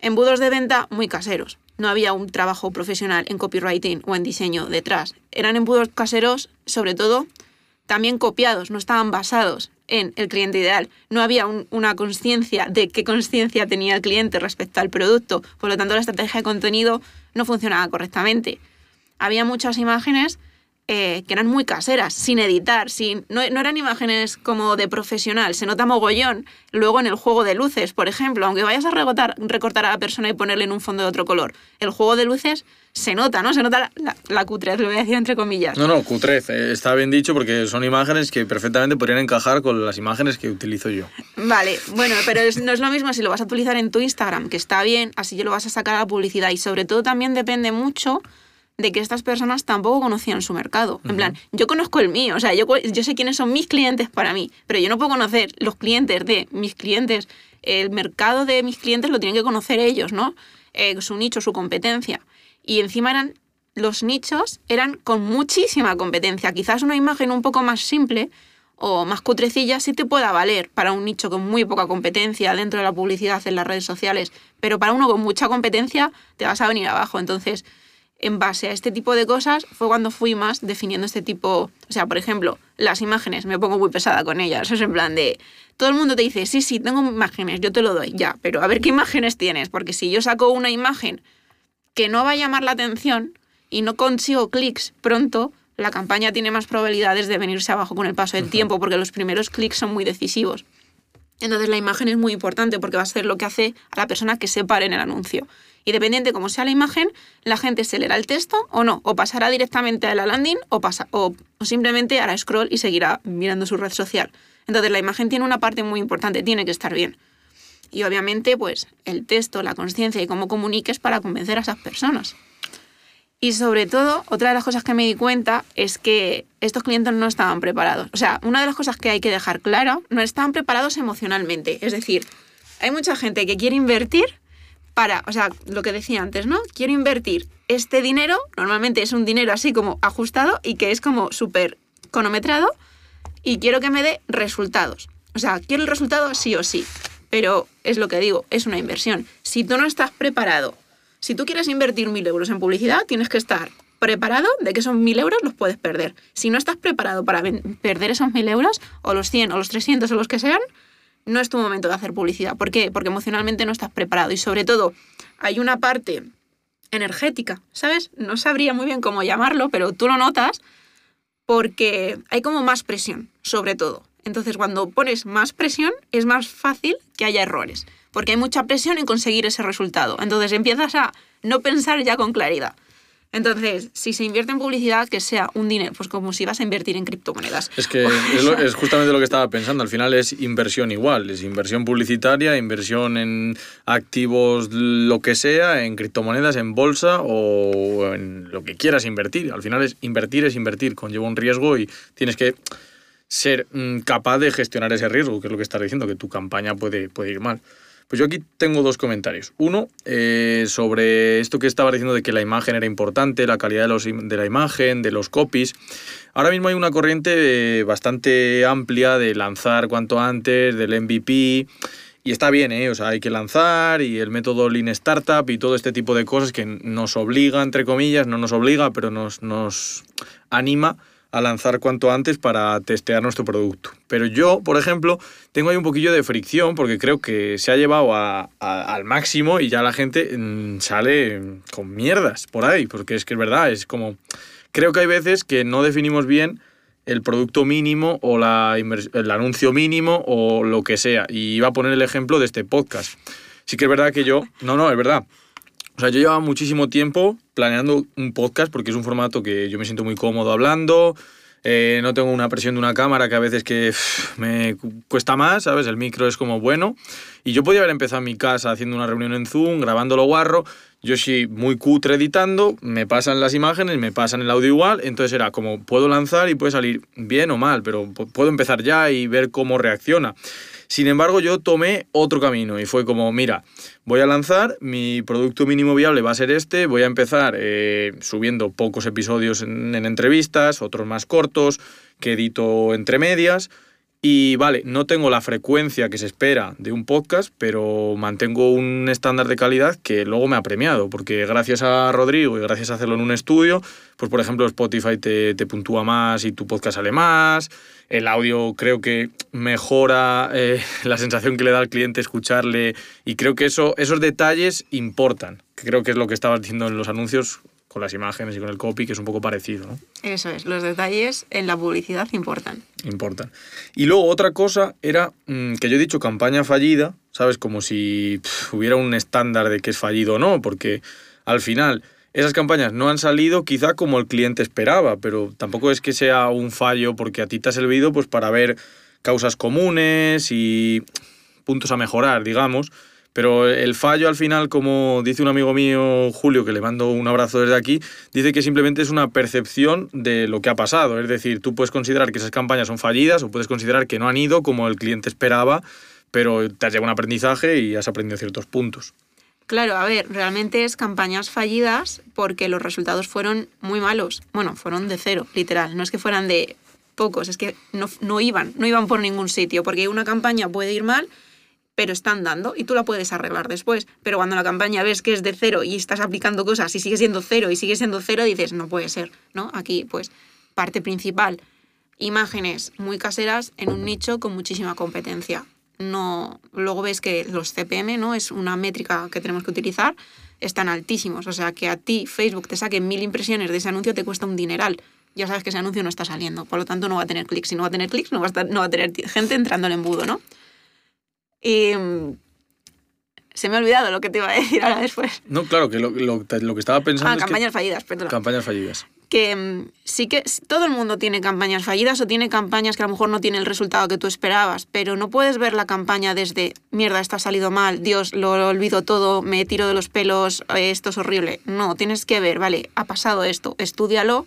Embudos de venta muy caseros. No había un trabajo profesional en copywriting o en diseño detrás. Eran embudos caseros, sobre todo, también copiados, no estaban basados en el cliente ideal. No había una conciencia de qué conciencia tenía el cliente respecto al producto. Por lo tanto, la estrategia de contenido no funcionaba correctamente. Había muchas imágenes eh, que eran muy caseras, sin editar, sin, no, eran imágenes como de profesional, se nota mogollón. Luego en el juego de luces, por ejemplo, aunque vayas a recortar, recortar a la persona y ponerle en un fondo de otro color, el juego de luces se nota, ¿no? Se nota la, la, cutrez, lo voy a decir entre comillas. No, no, cutrez, eh, está bien dicho porque son imágenes que perfectamente podrían encajar con las imágenes que utilizo yo. Vale, bueno, pero no es lo mismo si lo vas a utilizar en tu Instagram, que está bien, así yo lo vas a sacar a la publicidad y sobre todo también depende mucho de que estas personas tampoco conocían su mercado. En plan, yo conozco el mío, o sea, yo, yo sé quiénes son mis clientes para mí, pero yo no puedo conocer los clientes de mis clientes. El mercado de mis clientes lo tienen que conocer ellos, ¿no? Eh, su nicho, su competencia. Y encima eran, los nichos eran con muchísima competencia. Quizás una imagen un poco más simple o más cutrecilla sí te pueda valer para un nicho con muy poca competencia dentro de la publicidad en las redes sociales, pero para uno con mucha competencia te vas a venir abajo. Entonces, en base a este tipo de cosas fue cuando fui más definiendo este tipo, o sea, por ejemplo, las imágenes, me pongo muy pesada con ellas, es en plan de, todo el mundo te dice, sí, sí, tengo imágenes, yo te lo doy, ya, pero a ver qué imágenes tienes, porque si yo saco una imagen que no va a llamar la atención y no consigo clics pronto, la campaña tiene más probabilidades de venirse abajo con el paso del tiempo, porque los primeros clics son muy decisivos. Entonces la imagen es muy importante porque va a ser lo que hace a la persona que se pare en el anuncio. Y dependiente de cómo sea la imagen, la gente se leerá el texto o no, o pasará directamente a la landing o, pasa, o, simplemente hará scroll y seguirá mirando su red social. Entonces la imagen tiene una parte muy importante, tiene que estar bien. Y obviamente, pues el texto, la conciencia y cómo comuniques para convencer a esas personas. Y sobre todo, otra de las cosas que me di cuenta es que estos clientes no estaban preparados. O sea, una de las cosas que hay que dejar claro, no estaban preparados emocionalmente. Es decir, hay mucha gente que quiere invertir para, o sea, lo que decía antes, ¿no? Quiero invertir este dinero, normalmente es un dinero así como ajustado y que es como súper cronometrado, y quiero que me dé resultados. O sea, quiero el resultado sí o sí, pero es lo que digo, es una inversión. Si tú no estás preparado, si tú quieres invertir mil euros en publicidad, tienes que estar preparado de que esos mil euros los puedes perder. Si no estás preparado para perder esos mil euros, o los 100 o los 300 o los que sean, no es tu momento de hacer publicidad. ¿Por qué? Porque emocionalmente no estás preparado y sobre todo hay una parte energética, ¿sabes? No sabría muy bien cómo llamarlo, pero tú lo notas porque hay como más presión, sobre todo. Entonces, cuando pones más presión, es más fácil que haya errores, porque hay mucha presión en conseguir ese resultado. Entonces, empiezas a no pensar ya con claridad. Entonces, si se invierte en publicidad, que sea un dinero, pues como si vas a invertir en criptomonedas. Es que es, lo- es justamente lo que estaba pensando. Al final es inversión igual. Es inversión publicitaria, inversión en activos, lo que sea, en criptomonedas, en bolsa o en lo que quieras invertir. Al final es invertir, es invertir. Conlleva un riesgo y tienes que ser mm, capaz de gestionar ese riesgo, que es lo que estás diciendo, que tu campaña puede, puede ir mal. Pues yo aquí tengo dos comentarios. Uno, eh, sobre esto que estaba diciendo de que la imagen era importante, la calidad de, los la imagen, de los copies. Ahora mismo hay una corriente eh, bastante amplia de lanzar cuanto antes, del MVP. Y está bien, ¿eh? O sea, hay que lanzar y el método Lean Startup y todo este tipo de cosas que nos obliga, entre comillas, no nos obliga, pero nos, nos anima a lanzar cuanto antes para testear nuestro producto. Pero yo, por ejemplo, tengo ahí un poquillo de fricción porque creo que se ha llevado a- al máximo y ya la gente mm, sale con mierdas por ahí, porque es que es verdad, es como... Creo que hay veces que no definimos bien el producto mínimo o la el anuncio mínimo o lo que sea. Y iba a poner el ejemplo de este podcast. Sí que es verdad que yo... No, no, es verdad. O sea, yo llevaba muchísimo tiempo planeando un podcast porque es un formato que yo me siento muy cómodo hablando. eh, no tengo una presión de una cámara que a veces que me cu- cuesta más, ¿sabes? El micro es como bueno. Y yo podía haber empezado en mi casa haciendo una reunión en Zoom, grabándolo guarro. Yo sí, muy cutre editando, me pasan las imágenes, me pasan el audio igual. Entonces era como, puedo lanzar y puede salir bien o mal, pero pu- puedo empezar ya y ver cómo reacciona. Sin embargo, yo tomé otro camino y fue como, mira, voy a lanzar, mi producto mínimo viable va a ser este, voy a empezar eh, subiendo pocos episodios en, en entrevistas, otros más cortos, que edito entre medias. Y vale, no tengo la frecuencia que se espera de un podcast, pero mantengo un estándar de calidad que luego me ha premiado, porque gracias a Rodrigo y gracias a hacerlo en un estudio, pues por ejemplo Spotify te, te puntúa más y tu podcast sale más, el audio creo que mejora eh, la sensación que le da al cliente escucharle y creo que eso, esos detalles importan, que creo que es lo que estabas diciendo en los anuncios con las imágenes y con el copy, que es un poco parecido, ¿no? Eso es, los detalles en la publicidad importan. importan. Y luego otra cosa era mm, que yo he dicho campaña fallida, ¿sabes? Como si hubiera un estándar de que es fallido o no, porque al final esas campañas no han salido quizá como el cliente esperaba, pero tampoco es que sea un fallo porque a ti te ha servido pues para ver causas comunes y puntos a mejorar, digamos. Pero el fallo al final, como dice un amigo mío, Julio, que le mando un abrazo desde aquí, dice que simplemente es una percepción de lo que ha pasado. Es decir, tú puedes considerar que esas campañas son fallidas o puedes considerar que no han ido como el cliente esperaba, pero te has llevado un aprendizaje y has aprendido ciertos puntos. Claro, a ver, realmente es campañas fallidas porque los resultados fueron muy malos. Bueno, fueron de cero, literal. No es que fueran de pocos, es que no, no iban, no iban por ningún sitio, porque una campaña puede ir mal, pero están dando y tú la puedes arreglar después. Pero cuando la campaña ves que es de cero y estás aplicando cosas y sigue siendo cero y sigue siendo cero, dices, no puede ser, ¿no? Aquí, pues, parte principal, imágenes muy caseras en un nicho con muchísima competencia. No, luego ves que los CPM, ¿no? Es una métrica que tenemos que utilizar, están altísimos. O sea, que a ti Facebook te saque mil impresiones de ese anuncio te cuesta un dineral. Ya sabes que ese anuncio no está saliendo, por lo tanto no va a tener clics. Si no va a tener clics, no va a, estar- no va a tener gente entrando al embudo, ¿no? Y, mm, se me ha olvidado lo que te iba a decir ahora después. No, claro, que lo, lo- lo que estaba pensando Ah, es campañas fallidas, perdona. que campañas fallidas. Que mm, sí que todo el mundo tiene campañas fallidas o tiene campañas que a lo mejor no tienen el resultado que tú esperabas, pero no puedes ver la campaña desde, mierda, esto ha salido mal, Dios, lo, olvido todo, me tiro de los pelos, eh, esto es horrible. No, tienes que ver, vale, ha pasado esto, estúdialo,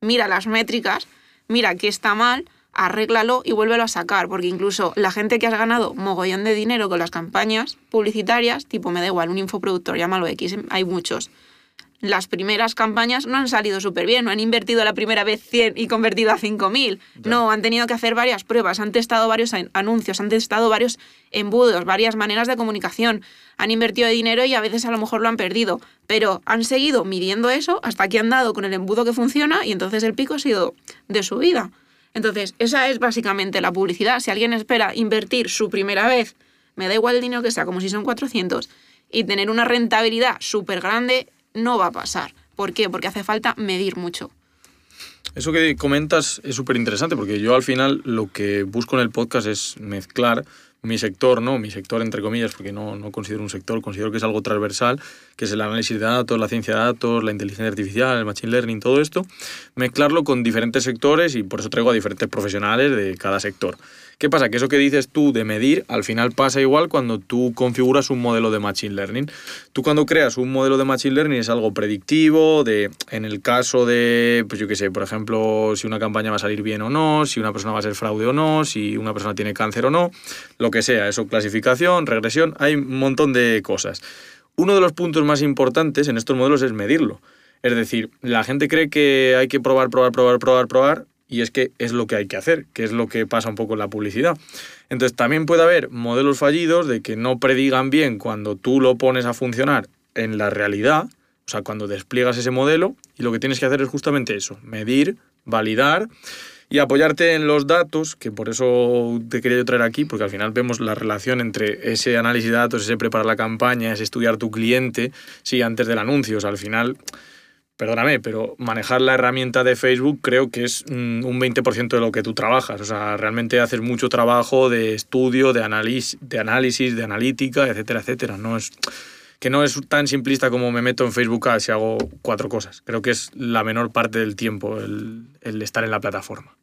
mira las métricas, mira qué está mal, arréglalo y vuélvelo a sacar, porque incluso la gente que has ganado mogollón de dinero con las campañas publicitarias, tipo me da igual, un infoproductor, llámalo X, hay muchos. Las primeras campañas no han salido súper bien, no han invertido la primera vez 100 y convertido a 5.000. No, han tenido que hacer varias pruebas, han testado varios an- anuncios, han testado varios embudos, varias maneras de comunicación, han invertido dinero y a veces a lo mejor lo han perdido, pero han seguido midiendo eso hasta que han dado con el embudo que funciona y entonces el pico ha sido de su vida. Entonces, esa es básicamente la publicidad. Si alguien espera invertir su primera vez, me da igual el dinero que sea, como si son 400, y tener una rentabilidad súper grande, no va a pasar. ¿Por qué? Porque hace falta medir mucho. Eso que comentas es súper interesante porque yo al final lo que busco en el podcast es mezclar mi sector, ¿no? Mi sector, entre comillas, porque no, no considero un sector, considero que es algo transversal, que es el análisis de datos, la ciencia de datos, la inteligencia artificial, el machine learning, todo esto, mezclarlo con diferentes sectores y por eso traigo a diferentes profesionales de cada sector. ¿Qué pasa? Que eso que dices tú de medir, al final pasa igual cuando tú configuras un modelo de Machine Learning. Tú cuando creas un modelo de Machine Learning es algo predictivo, de, en el caso de, pues yo qué sé, por ejemplo, si una campaña va a salir bien o no, si una persona va a ser fraude o no, si una persona tiene cáncer o no, lo que sea, eso, clasificación, regresión, hay un montón de cosas. Uno de los puntos más importantes en estos modelos es medirlo. Es decir, la gente cree que hay que probar, probar, probar, probar, probar, y es que es lo que hay que hacer, que es lo que pasa un poco en la publicidad. Entonces también puede haber modelos fallidos de que no predigan bien cuando tú lo pones a funcionar en la realidad, o sea, cuando despliegas ese modelo y lo que tienes que hacer es justamente eso, medir, validar y apoyarte en los datos, que por eso te quería traer aquí, porque al final vemos la relación entre ese análisis de datos, ese preparar la campaña, ese estudiar tu cliente, sí, antes del anuncio, o sea, al final perdóname, pero manejar la herramienta de Facebook creo que es mm, un 20% de lo que tú trabajas. O sea, realmente haces mucho trabajo de estudio, de análisis, de, análisis, de analítica, etcétera, etcétera. No es, que no es tan simplista como me meto en Facebook Ads y hago cuatro cosas. Creo que es la menor parte del tiempo el estar en la plataforma.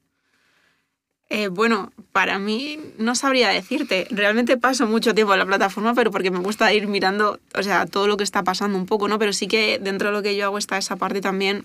Eh, bueno, para mí no sabría decirte. Realmente paso mucho tiempo en la plataforma, pero porque me gusta ir mirando, o sea, todo lo que está pasando un poco, ¿no? Pero sí que dentro de lo que yo hago está esa parte también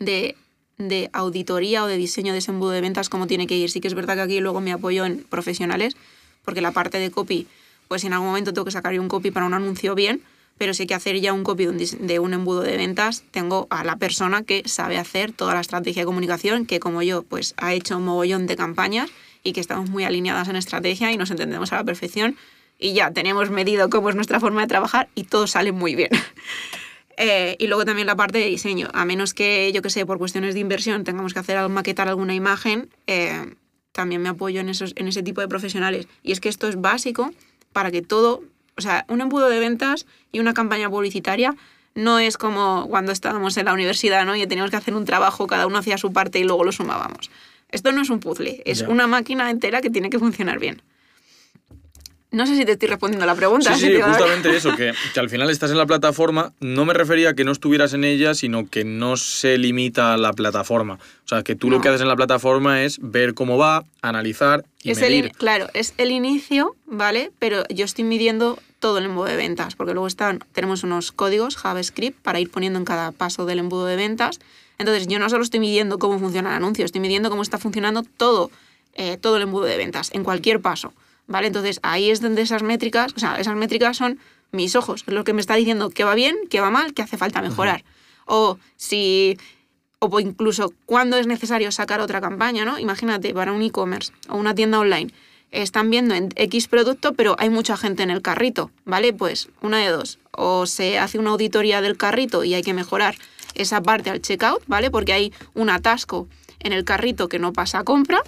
de, de auditoría o de diseño de ese de ventas, cómo tiene que ir. Sí que es verdad que aquí luego me apoyo en profesionales, porque la parte de copy, pues en algún momento tengo que sacar un copy para un anuncio bien, pero si hay que hacer ya un copy de un embudo de ventas, tengo a la persona que sabe hacer toda la estrategia de comunicación, que como yo, pues ha hecho un mogollón de campañas y que estamos muy alineadas en estrategia y nos entendemos a la perfección y ya tenemos medido cómo es nuestra forma de trabajar y todo sale muy bien. Eh, y luego también la parte de diseño, a menos que yo que sé, por cuestiones de inversión tengamos que hacer maquetar alguna imagen, eh, también me apoyo en, esos, en ese tipo de profesionales. Y es que esto es básico para que todo o sea, un embudo de ventas y una campaña publicitaria no es como cuando estábamos en la universidad, ¿no? Y teníamos que hacer un trabajo, cada uno hacía su parte y luego lo sumábamos. Esto no es un puzzle, es una máquina entera que tiene que funcionar bien. No sé si te estoy respondiendo a la pregunta. Sí, sí, justamente eso, que, que, al final estás en la plataforma. No me refería a que no estuvieras en ella, sino que no se limita a la plataforma. O sea, que tú lo que haces en la plataforma es ver cómo va, analizar y es medir. claro, es el inicio, ¿vale? Pero yo estoy midiendo todo el embudo de ventas, porque luego están, tenemos unos códigos JavaScript para ir poniendo en cada paso del embudo de ventas. Entonces, yo no solo estoy midiendo cómo funciona el anuncio, estoy midiendo cómo está funcionando todo, eh, todo el embudo de ventas, en cualquier paso. ¿Vale? Entonces ahí es donde esas métricas, o sea, esas métricas son mis ojos, es lo que me está diciendo qué va bien, qué va mal, qué hace falta mejorar. O si o incluso cuándo es necesario sacar otra campaña, ¿no? Imagínate, para un e-commerce o una tienda online, están viendo en X producto, pero hay mucha gente en el carrito, ¿vale? Pues una de dos, o se hace una auditoría del carrito y hay que mejorar esa parte al checkout, ¿vale? Porque hay un atasco en el carrito que no pasa a compra,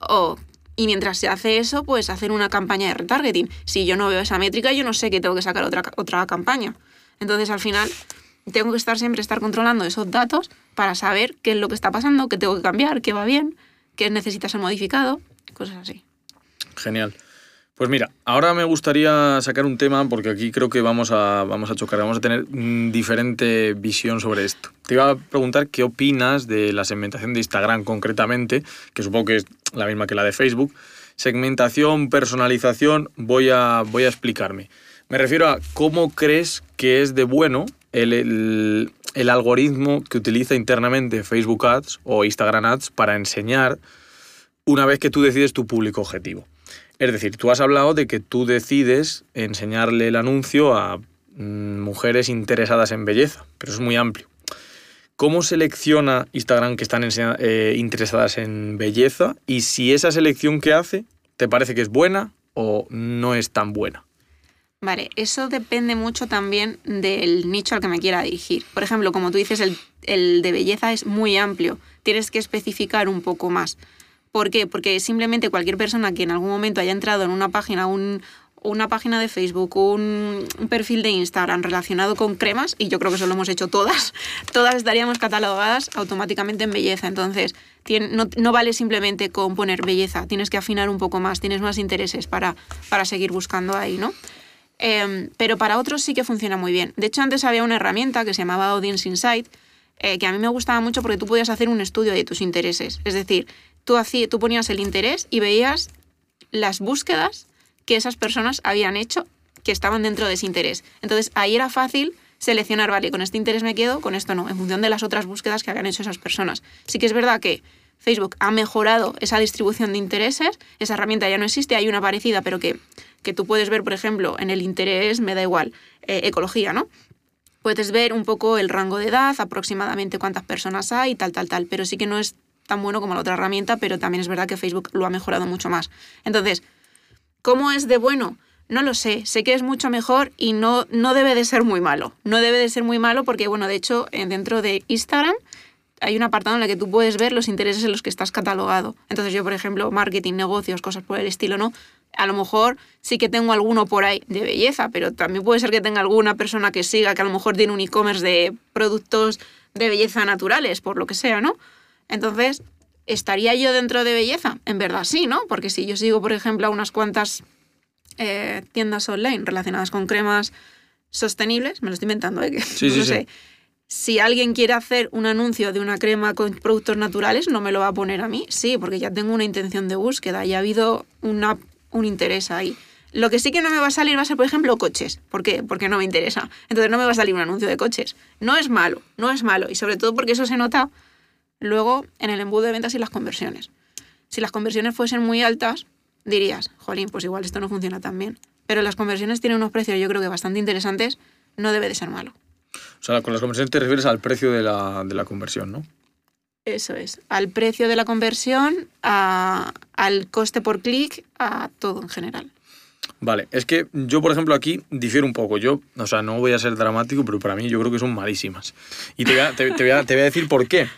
o y mientras se hace eso, pues hacer una campaña de retargeting. Si yo no veo esa métrica, yo no sé que tengo que sacar otra, otra campaña. Entonces, al final, tengo que estar siempre estar controlando esos datos para saber qué es lo que está pasando, qué tengo que cambiar, qué va bien, qué necesita ser modificado, cosas así. Genial. Pues mira, ahora me gustaría sacar un tema porque aquí creo que vamos a, vamos a chocar, vamos a tener diferente visión sobre esto. Te iba a preguntar qué opinas de la segmentación de Instagram concretamente, que supongo que es la misma que la de Facebook. Segmentación, personalización, voy a, voy a explicarme. Me refiero a cómo crees que es de bueno el, el algoritmo que utiliza internamente Facebook Ads o Instagram Ads para enseñar una vez que tú decides tu público objetivo. Es decir, tú has hablado de que tú decides enseñarle el anuncio a mm, mujeres interesadas en belleza, pero es muy amplio. ¿Cómo selecciona Instagram que están eh, interesadas en belleza? Y si esa selección que hace te parece que es buena o no es tan buena. Vale, eso depende mucho también del nicho al que me quiera dirigir. Por ejemplo, como tú dices, el, el de belleza es muy amplio. Tienes que especificar un poco más. ¿Por qué? Porque simplemente cualquier persona que en algún momento haya entrado en una página, un, una página de Facebook, un, un perfil de Instagram relacionado con cremas, y yo creo que eso lo hemos hecho todas, todas estaríamos catalogadas automáticamente en belleza. Entonces, no, no vale simplemente con poner belleza, tienes que afinar un poco más, tienes más intereses para, para seguir buscando ahí, ¿no? Em, pero para otros sí que funciona muy bien. De hecho, antes había una herramienta que se llamaba Audience Insight, eh, que a mí me gustaba mucho porque tú podías hacer un estudio de tus intereses. Es decir, tú, hací- tú ponías el interés y veías las búsquedas que esas personas habían hecho que estaban dentro de ese interés. Entonces ahí era fácil seleccionar, vale, con este interés me quedo, con esto no, en función de las otras búsquedas que habían hecho esas personas. Sí que es verdad que Facebook ha mejorado esa distribución de intereses, esa herramienta ya no existe, hay una parecida, pero que, que tú puedes ver, por ejemplo, en el interés, me da igual, eh, ecología, ¿no? Puedes ver un poco el rango de edad, aproximadamente cuántas personas hay, tal, tal, tal, pero sí que no es tan bueno como la otra herramienta, pero también es verdad que Facebook lo ha mejorado mucho más. Entonces, ¿cómo es de bueno? No lo sé, sé que es mucho mejor y no, no debe de ser muy malo. No debe de ser muy malo porque, bueno, de hecho, eh, dentro de Instagram hay un apartado en el que tú puedes ver los intereses en los que estás catalogado. Entonces yo, por ejemplo, marketing, negocios, cosas por el estilo, ¿no? A lo mejor sí que tengo alguno por ahí de belleza, pero también puede ser que tenga alguna persona que siga, que a lo mejor tiene un e-commerce de productos de belleza naturales, por lo que sea, ¿no? Entonces, ¿estaría yo dentro de belleza? En verdad sí, ¿no? Porque si yo sigo, por ejemplo, a unas cuantas eh, tiendas online relacionadas con cremas sostenibles, me lo estoy inventando, ¿eh? Que Sí, no sí, sé. Si alguien quiere hacer un anuncio de una crema con productos naturales, no me lo va a poner a mí. Sí, porque ya tengo una intención de búsqueda, ya ha habido una, un interés ahí. Lo que sí que no me va a salir va a ser, por ejemplo, coches. ¿Por qué? Porque no me interesa. Entonces no me va a salir un anuncio de coches. No es malo, no es malo. Y sobre todo porque eso se nota luego en el embudo de ventas y las conversiones. Si las conversiones fuesen muy altas, dirías, jolín, pues igual esto no funciona tan bien. Pero las conversiones tienen unos precios yo creo que bastante interesantes, no debe de ser malo. O sea, con las conversiones te refieres al precio de la, de la conversión, ¿no? Eso es, al precio de la conversión, a- al coste por clic, a todo en general. Vale, es que yo, por ejemplo, aquí difiero un poco. Yo, o sea, no voy a ser dramático, pero para mí yo creo que son malísimas. Y te voy a, te, voy a, te voy a decir por qué.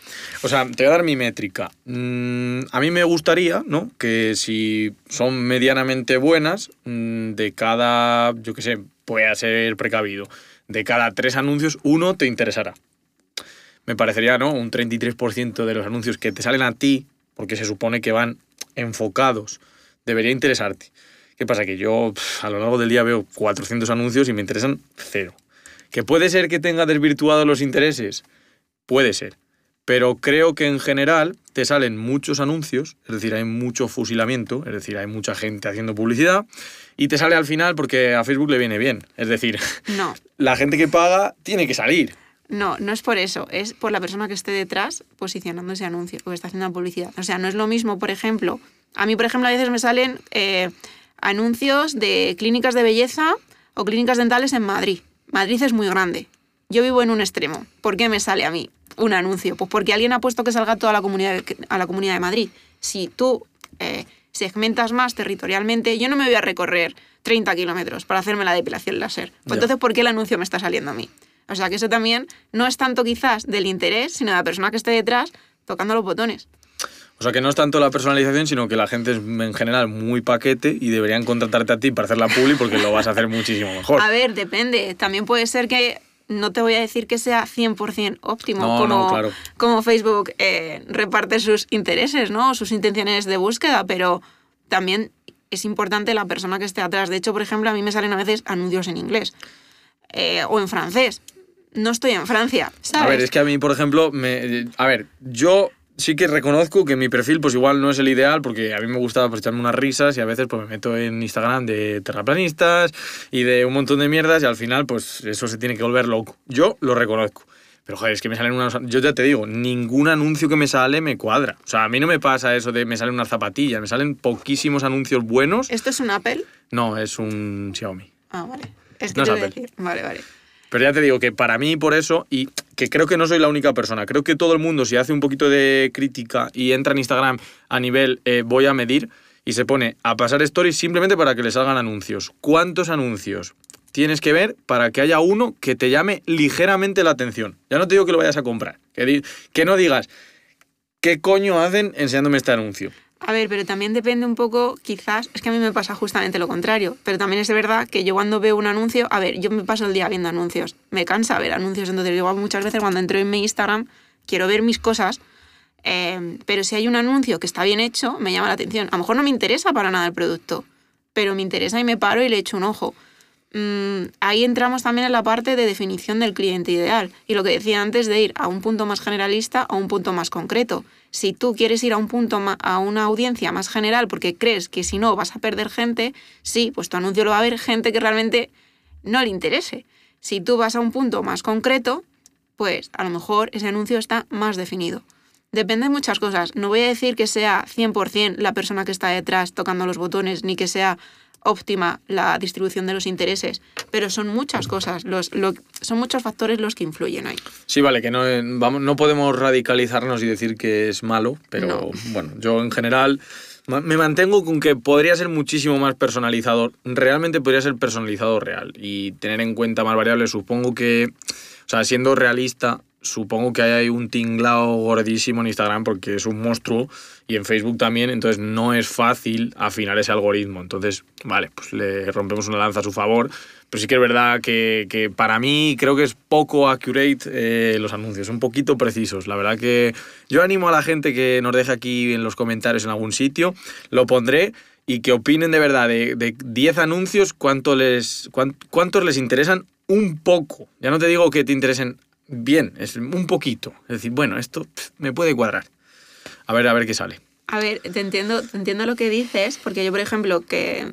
O sea, te voy a dar mi métrica. Mm, a mí me gustaría, ¿no? Que si son medianamente buenas, mm, de cada, yo qué sé, pueda ser precavido, de cada tres anuncios, uno te interesará. Me parecería, ¿no? Un 33% de los anuncios que te salen a ti, porque se supone que van enfocados, debería interesarte. ¿Qué pasa? Que yo a lo largo del día veo 400 anuncios y me interesan cero. ¿Que puede ser que tenga desvirtuados los intereses? Puede ser. Pero creo que en general te salen muchos anuncios, es decir, hay mucho fusilamiento, es decir, hay mucha gente haciendo publicidad, y te sale al final porque a Facebook le viene bien. Es decir, No, la gente que paga tiene que salir. no, no es por eso, es por la persona que esté detrás posicionando ese anuncio o que está haciendo la publicidad. O sea, no es lo mismo, por ejemplo, a mí, por ejemplo, a veces me salen eh, anuncios de clínicas de belleza o clínicas dentales en Madrid. Madrid es muy grande. Yo vivo en un extremo. ¿Por qué me sale a mí un anuncio? Pues porque alguien ha puesto que salga toda la comunidad, a la comunidad de Madrid. Si tú eh, segmentas más territorialmente, yo no me voy a recorrer 30 kilómetros para hacerme la depilación láser. Pues entonces, ¿por qué el anuncio me está saliendo a mí? O sea, que eso también no es tanto quizás del interés, sino de la persona que esté detrás tocando los botones. O sea, que no es tanto la personalización, sino que la gente es en general muy paquete y deberían contratarte a ti para hacer la publi porque lo vas a hacer muchísimo mejor. A ver, depende. También puede ser que no te voy a decir que sea 100% óptimo No, como, no, claro. como Facebook eh, reparte sus intereses, ¿no? Sus intenciones de búsqueda, pero también es importante la persona que esté atrás. De hecho, por ejemplo, a mí me salen a veces anuncios en inglés eh, o en francés. No estoy en Francia, ¿sabes? A ver, es que a mí, por ejemplo, me, a ver, yo sí que reconozco que mi perfil pues igual no es el ideal porque a mí me gusta pues, echarme unas risas y a veces pues me meto en Instagram de terraplanistas y de un montón de mierdas y al final pues eso se tiene que volver loco. Yo lo reconozco. Pero joder, es que me salen unos... Yo ya te digo, ningún anuncio que me sale me cuadra. O sea, a mí no me pasa eso de me salen unas zapatillas, me salen poquísimos anuncios buenos. ¿Esto es un Apple? No, es un Xiaomi. Ah, vale. Es que No es Apple. decir. Vale, vale. Pero ya te digo que para mí por eso, y que creo que no soy la única persona, creo que todo el mundo si hace un poquito de crítica y entra en Instagram a nivel eh, voy a medir y se pone a pasar stories simplemente para que le salgan anuncios. ¿Cuántos anuncios tienes que ver para que haya uno que te llame ligeramente la atención? Ya no te digo que lo vayas a comprar, que, que no digas, ¿qué coño hacen enseñándome este anuncio? A ver, pero también depende un poco, quizás, es que a mí me pasa justamente lo contrario, pero también es de verdad que yo cuando veo un anuncio, a ver, yo me paso el día viendo anuncios, me cansa ver anuncios, entonces yo muchas veces cuando entro en mi Instagram quiero ver mis cosas, eh, pero si hay un anuncio que está bien hecho, me llama la atención. A lo mejor no me interesa para nada el producto, pero me interesa y me paro y le echo un ojo. Mm, ahí entramos también en la parte de definición del cliente ideal y lo que decía antes de ir a un punto más generalista o un punto más concreto. Si tú quieres ir a un punto a una audiencia más general porque crees que si no vas a perder gente, sí, pues tu anuncio lo va a ver gente que realmente no le interese. Si tú vas a un punto más concreto, pues a lo mejor ese anuncio está más definido. Depende de muchas cosas. No voy a decir que sea 100% la persona que está detrás tocando los botones, ni que sea óptima la distribución de los intereses, pero son muchas cosas, los, son muchos factores los que influyen ahí. Sí, vale, que no, eh, vamos, no podemos radicalizarnos y decir que es malo, pero bueno, yo en general me mantengo con que podría ser muchísimo más personalizado, realmente podría ser personalizado real y tener en cuenta más variables, supongo que, o sea, siendo realista, supongo que hay un tinglao gordísimo en Instagram porque es un monstruo y en Facebook también, entonces no es fácil afinar ese algoritmo. Entonces, vale, pues le rompemos una lanza a su favor, pero sí que es verdad que, para mí creo que es poco accurate eh, los anuncios, un poquito precisos. La verdad que yo animo a la gente que nos deje aquí en los comentarios en algún sitio, lo pondré y que opinen de verdad de 10 anuncios cuánto les, cuántos les interesan un poco. Ya no te digo que te interesen bien, es un poquito. Es decir, bueno, esto me puede cuadrar. A ver, a ver qué sale. A ver, te entiendo, te entiendo lo que dices, porque yo, por ejemplo, que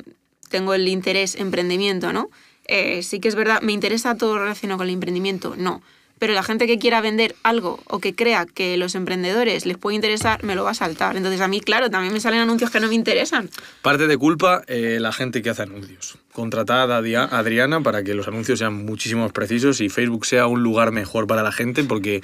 tengo el interés emprendimiento, ¿no? Eh, sí que es verdad, ¿me interesa todo relacionado con el emprendimiento? No pero la gente que quiera vender algo o que crea que los emprendedores les puede interesar, me lo va a saltar. Entonces a mí, claro, también me salen anuncios que no me interesan. Parte de culpa eh, la gente que hace anuncios. Contratad a Adriana para que los anuncios sean muchísimo más precisos y Facebook sea un lugar mejor para la gente porque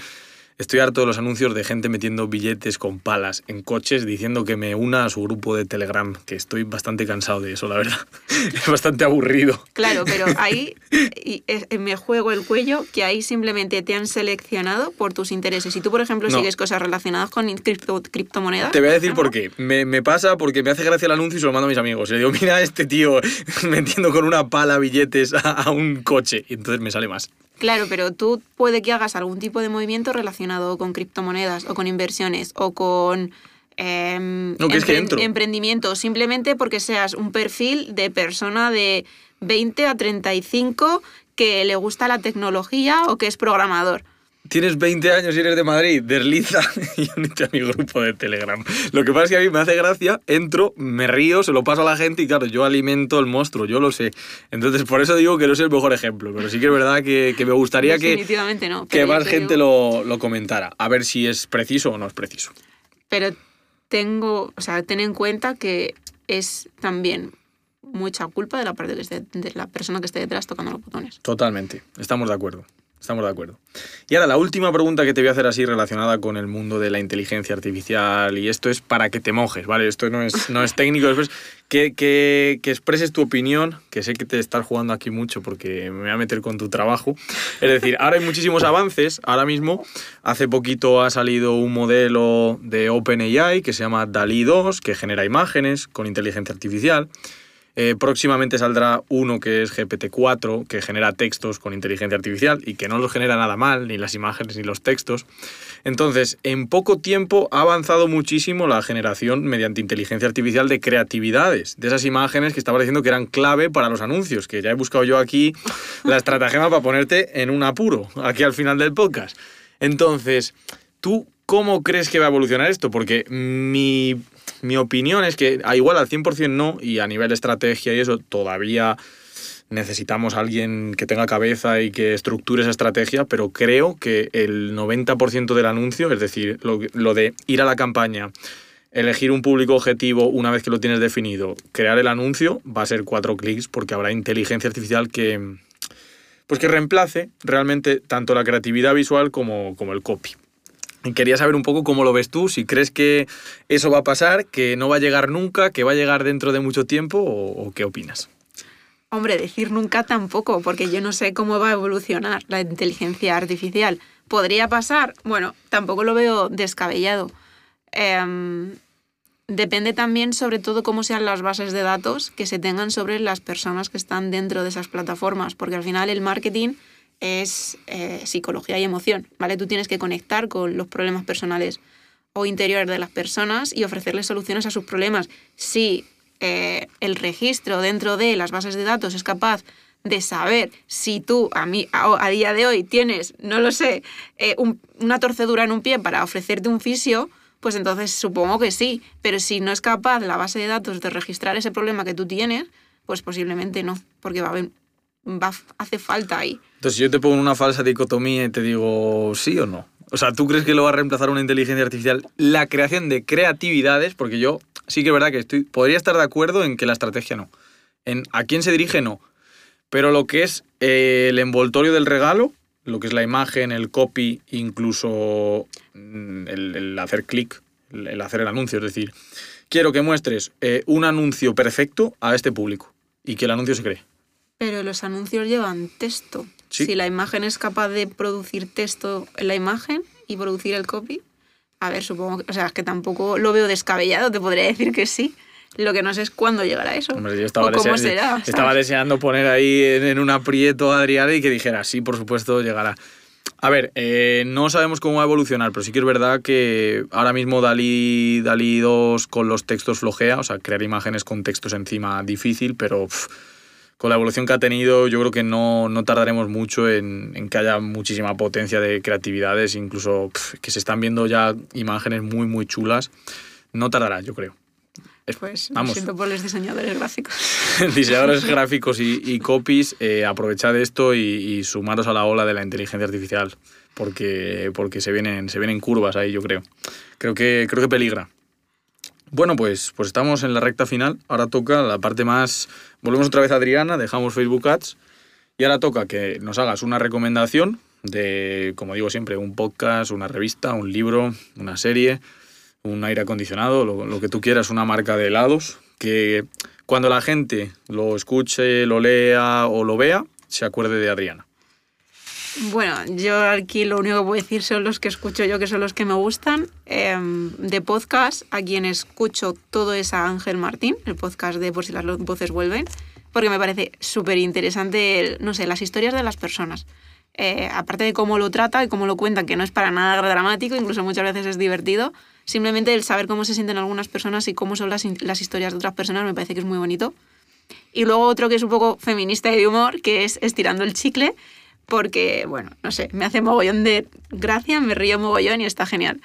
Estoy harto de los anuncios de gente metiendo billetes con palas en coches diciendo que me una a su grupo de Telegram, que estoy bastante cansado de eso, la verdad. es bastante aburrido. Claro, pero ahí me juego el cuello que ahí simplemente te han seleccionado por tus intereses. Si tú, por ejemplo, sigues cosas relacionadas con criptomonedas... Te voy a decir por qué. Me, me, pasa porque me hace gracia el anuncio y se lo mando a mis amigos. Y le digo, mira este tío metiendo con una pala billetes a, a un coche. Y entonces me sale más. Claro, pero tú puede que hagas algún tipo de movimiento relacionado con criptomonedas o con inversiones o con eh, emprendimiento, simplemente porque seas un perfil de persona de 20 a 35 que le gusta la tecnología o que es programador tienes 20 años y eres de Madrid, desliza y únete a mi grupo de Telegram. Lo que pasa es que a mí me hace gracia, entro, me río, se lo paso a la gente y claro, yo alimento el monstruo, yo lo sé. Entonces, por eso digo que no es el mejor ejemplo, pero sí que es verdad que, me gustaría que, que más gente lo, lo comentara, a ver si es preciso o no es preciso. Pero tengo, o sea, ten en cuenta que es también mucha culpa de la parte de la persona que esté detrás tocando los botones. Totalmente, estamos de acuerdo. Estamos de acuerdo. Y ahora la última pregunta que te voy a hacer así relacionada con el mundo de la inteligencia artificial y esto es para que te mojes, ¿vale? Esto no es, no es técnico, después que, que, que, expreses tu opinión, que sé que te estás jugando aquí mucho porque me voy a meter con tu trabajo. Es decir, ahora hay muchísimos avances, ahora mismo, hace poquito ha salido un modelo de OpenAI que se llama DALI 2, que genera imágenes con inteligencia artificial. Eh, próximamente saldrá uno que es GPT-4, que genera textos con inteligencia artificial y que no los genera nada mal, ni las imágenes ni los textos. Entonces, en poco tiempo ha avanzado muchísimo la generación mediante inteligencia artificial de creatividades, de esas imágenes que estaba diciendo que eran clave para los anuncios, que ya he buscado yo aquí la estratagema para ponerte en un apuro, aquí al final del podcast. Entonces, ¿tú cómo crees que va a evolucionar esto? Porque mi mi opinión es que a igual al 100% no, y a nivel estrategia y eso, todavía necesitamos a alguien que tenga cabeza y que estructure esa estrategia, pero creo que el 90% del anuncio, es decir, lo, de ir a la campaña, elegir un público objetivo una vez que lo tienes definido, crear el anuncio, va a ser cuatro clics porque habrá inteligencia artificial que, pues que reemplace realmente tanto la creatividad visual como, como el copy. Quería saber un poco cómo lo ves tú, si crees que eso va a pasar, que no va a llegar nunca, que va a llegar dentro de mucho tiempo o, qué opinas. Hombre, decir nunca tampoco, porque yo no sé cómo va a evolucionar la inteligencia artificial. ¿Podría pasar? Bueno, tampoco lo veo descabellado. Em, depende también sobre todo cómo sean las bases de datos que se tengan sobre las personas que están dentro de esas plataformas, porque al final el marketing es eh, psicología y emoción, ¿vale? Tú tienes que conectar con los problemas personales o interiores de las personas y ofrecerles soluciones a sus problemas. Si eh, el registro dentro de las bases de datos es capaz de saber si tú a, mí, a, día de hoy tienes, no lo sé, eh, una torcedura en un pie para ofrecerte un fisio, pues entonces supongo que sí. Pero si no es capaz la base de datos de registrar ese problema que tú tienes, pues posiblemente no, porque va a haber, hace falta ahí. Entonces, si yo te pongo una falsa dicotomía y te digo sí o no. O sea, ¿tú crees que lo va a reemplazar una inteligencia artificial? La creación de creatividades, porque yo sí que es verdad que estoy, podría estar de acuerdo en que la estrategia no. En a quién se dirige, no. Pero lo que es eh, el envoltorio del regalo, lo que es la imagen, el copy, incluso mm, el, hacer clic, el, hacer el anuncio, es decir, quiero que muestres eh, un anuncio perfecto a este público y que el anuncio se cree. Pero los anuncios llevan texto. Si la imagen es capaz de producir texto en la imagen y producir el copy, a ver, supongo que, o sea, es que tampoco lo veo descabellado, te podría decir que sí. Lo que no sé es cuándo llegará eso. yo estaba, cómo será, estaba deseando poner ahí en, un aprieto a Adriana y que dijera, sí, por supuesto, llegará. A ver, eh, no sabemos cómo va a evolucionar, pero sí que es verdad que ahora mismo Dalí, Dalí 2 con los textos flojea, o sea, crear imágenes con textos encima difícil, pero con la evolución que ha tenido, yo creo que no, no tardaremos mucho en, en, que haya muchísima potencia de creatividades, incluso que se están viendo ya imágenes muy, muy chulas. No tardará, yo creo. Pues Vamos. siento por los diseñadores gráficos. diseñadores gráficos y, y copies, eh, aprovechad esto y, y, sumaros a la ola de la inteligencia artificial, porque, porque se, vienen, se vienen curvas ahí, yo creo. Creo que, creo que peligra. Bueno, pues, pues estamos en la recta final. Ahora toca la parte más... Volvemos otra vez a Adriana, dejamos Facebook Ads y ahora toca que nos hagas una recomendación de, como digo siempre, un podcast, una revista, un libro, una serie, un aire acondicionado, lo, lo que tú quieras, una marca de helados, que cuando la gente lo escuche, lo lea o lo vea, se acuerde de Adriana. Bueno, yo aquí lo único que puedo decir son los que escucho yo, que son los que me gustan. Em, de podcast, a quien escucho todo es a Ángel Martín, el podcast de Por si las voces vuelven, porque me parece súper interesante, no sé, las historias de las personas. Eh, aparte de cómo lo trata y cómo lo cuenta, que no es para nada dramático, incluso muchas veces es divertido, simplemente el saber cómo se sienten algunas personas y cómo son las, las historias de otras personas me parece que es muy bonito. Y luego otro que es un poco feminista y de humor, que es Estirando el Chicle, porque, bueno, no sé, me hace mogollón de gracia, me río mogollón y está genial.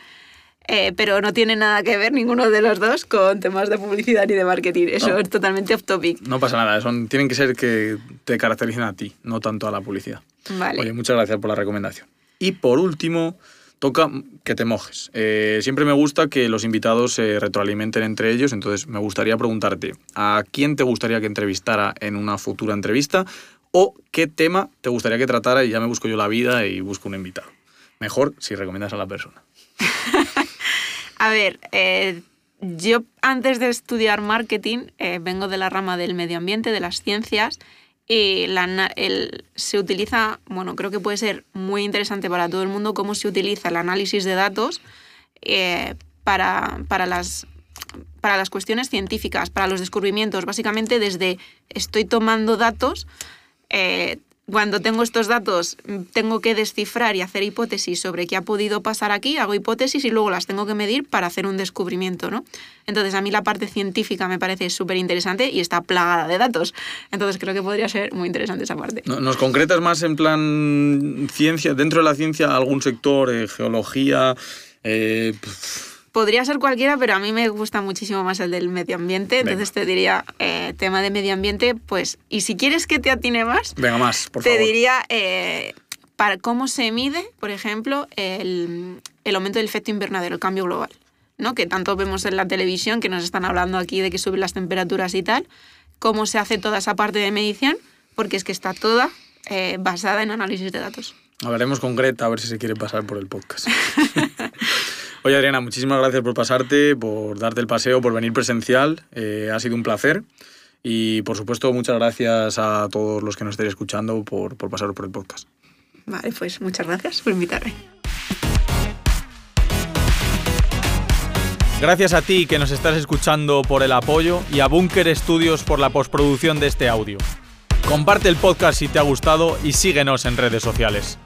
Eh, pero no tiene nada que ver ninguno de los dos con temas de publicidad ni de marketing. Eso es totalmente off topic. No pasa nada, son, tienen que ser que te caractericen a ti, no tanto a la publicidad. Vale. Oye, muchas gracias por la recomendación. Y por último, toca que te mojes. Eh, siempre me gusta que los invitados se retroalimenten entre ellos, entonces me gustaría preguntarte, ¿a quién te gustaría que entrevistara en una futura entrevista? ¿O qué tema te gustaría que tratara y ya me busco yo la vida y busco un invitado? Mejor si recomiendas a la persona. a ver, eh, yo antes de estudiar marketing eh, vengo de la rama del medio ambiente, de las ciencias, y se utiliza, bueno, creo que puede ser muy interesante para todo el mundo cómo se utiliza el análisis de datos eh, para, para, las, para las cuestiones científicas, para los descubrimientos, básicamente desde estoy tomando datos eh, cuando tengo estos datos, tengo que descifrar y hacer hipótesis sobre qué ha podido pasar aquí, hago hipótesis y luego las tengo que medir para hacer un descubrimiento, ¿no? Entonces, a mí la parte científica me parece súper interesante y está plagada de datos. Entonces, creo que podría ser muy interesante esa parte. ¿Nos concretas más en plan ciencia, dentro de la ciencia, algún sector, eh, geología? Eh, Podría ser cualquiera, pero a mí me gusta muchísimo más el del medio ambiente. Entonces te diría, eh, tema de medio ambiente, pues, y si quieres que te atine más, Venga más, por te diría eh, para cómo se mide, por ejemplo, el, el aumento del efecto invernadero, el cambio global. ¿no? Que tanto vemos en la televisión, que nos están hablando aquí de que suben las temperaturas y tal. Cómo se hace toda esa parte de medición, porque es que está toda eh, basada en análisis de datos. Hablaremos con Greta a ver si se quiere pasar por el podcast. Oye, Adriana, muchísimas gracias por pasarte, por darte el paseo, por venir presencial. Eh, ha sido un placer. Y por supuesto, muchas gracias a todos los que nos estéis escuchando por, por pasar por el podcast. Vale, pues muchas gracias por invitarme. Gracias a ti que nos estás escuchando por el apoyo y a Bunker Studios por la postproducción de este audio. Comparte el podcast si te ha gustado y síguenos en redes sociales.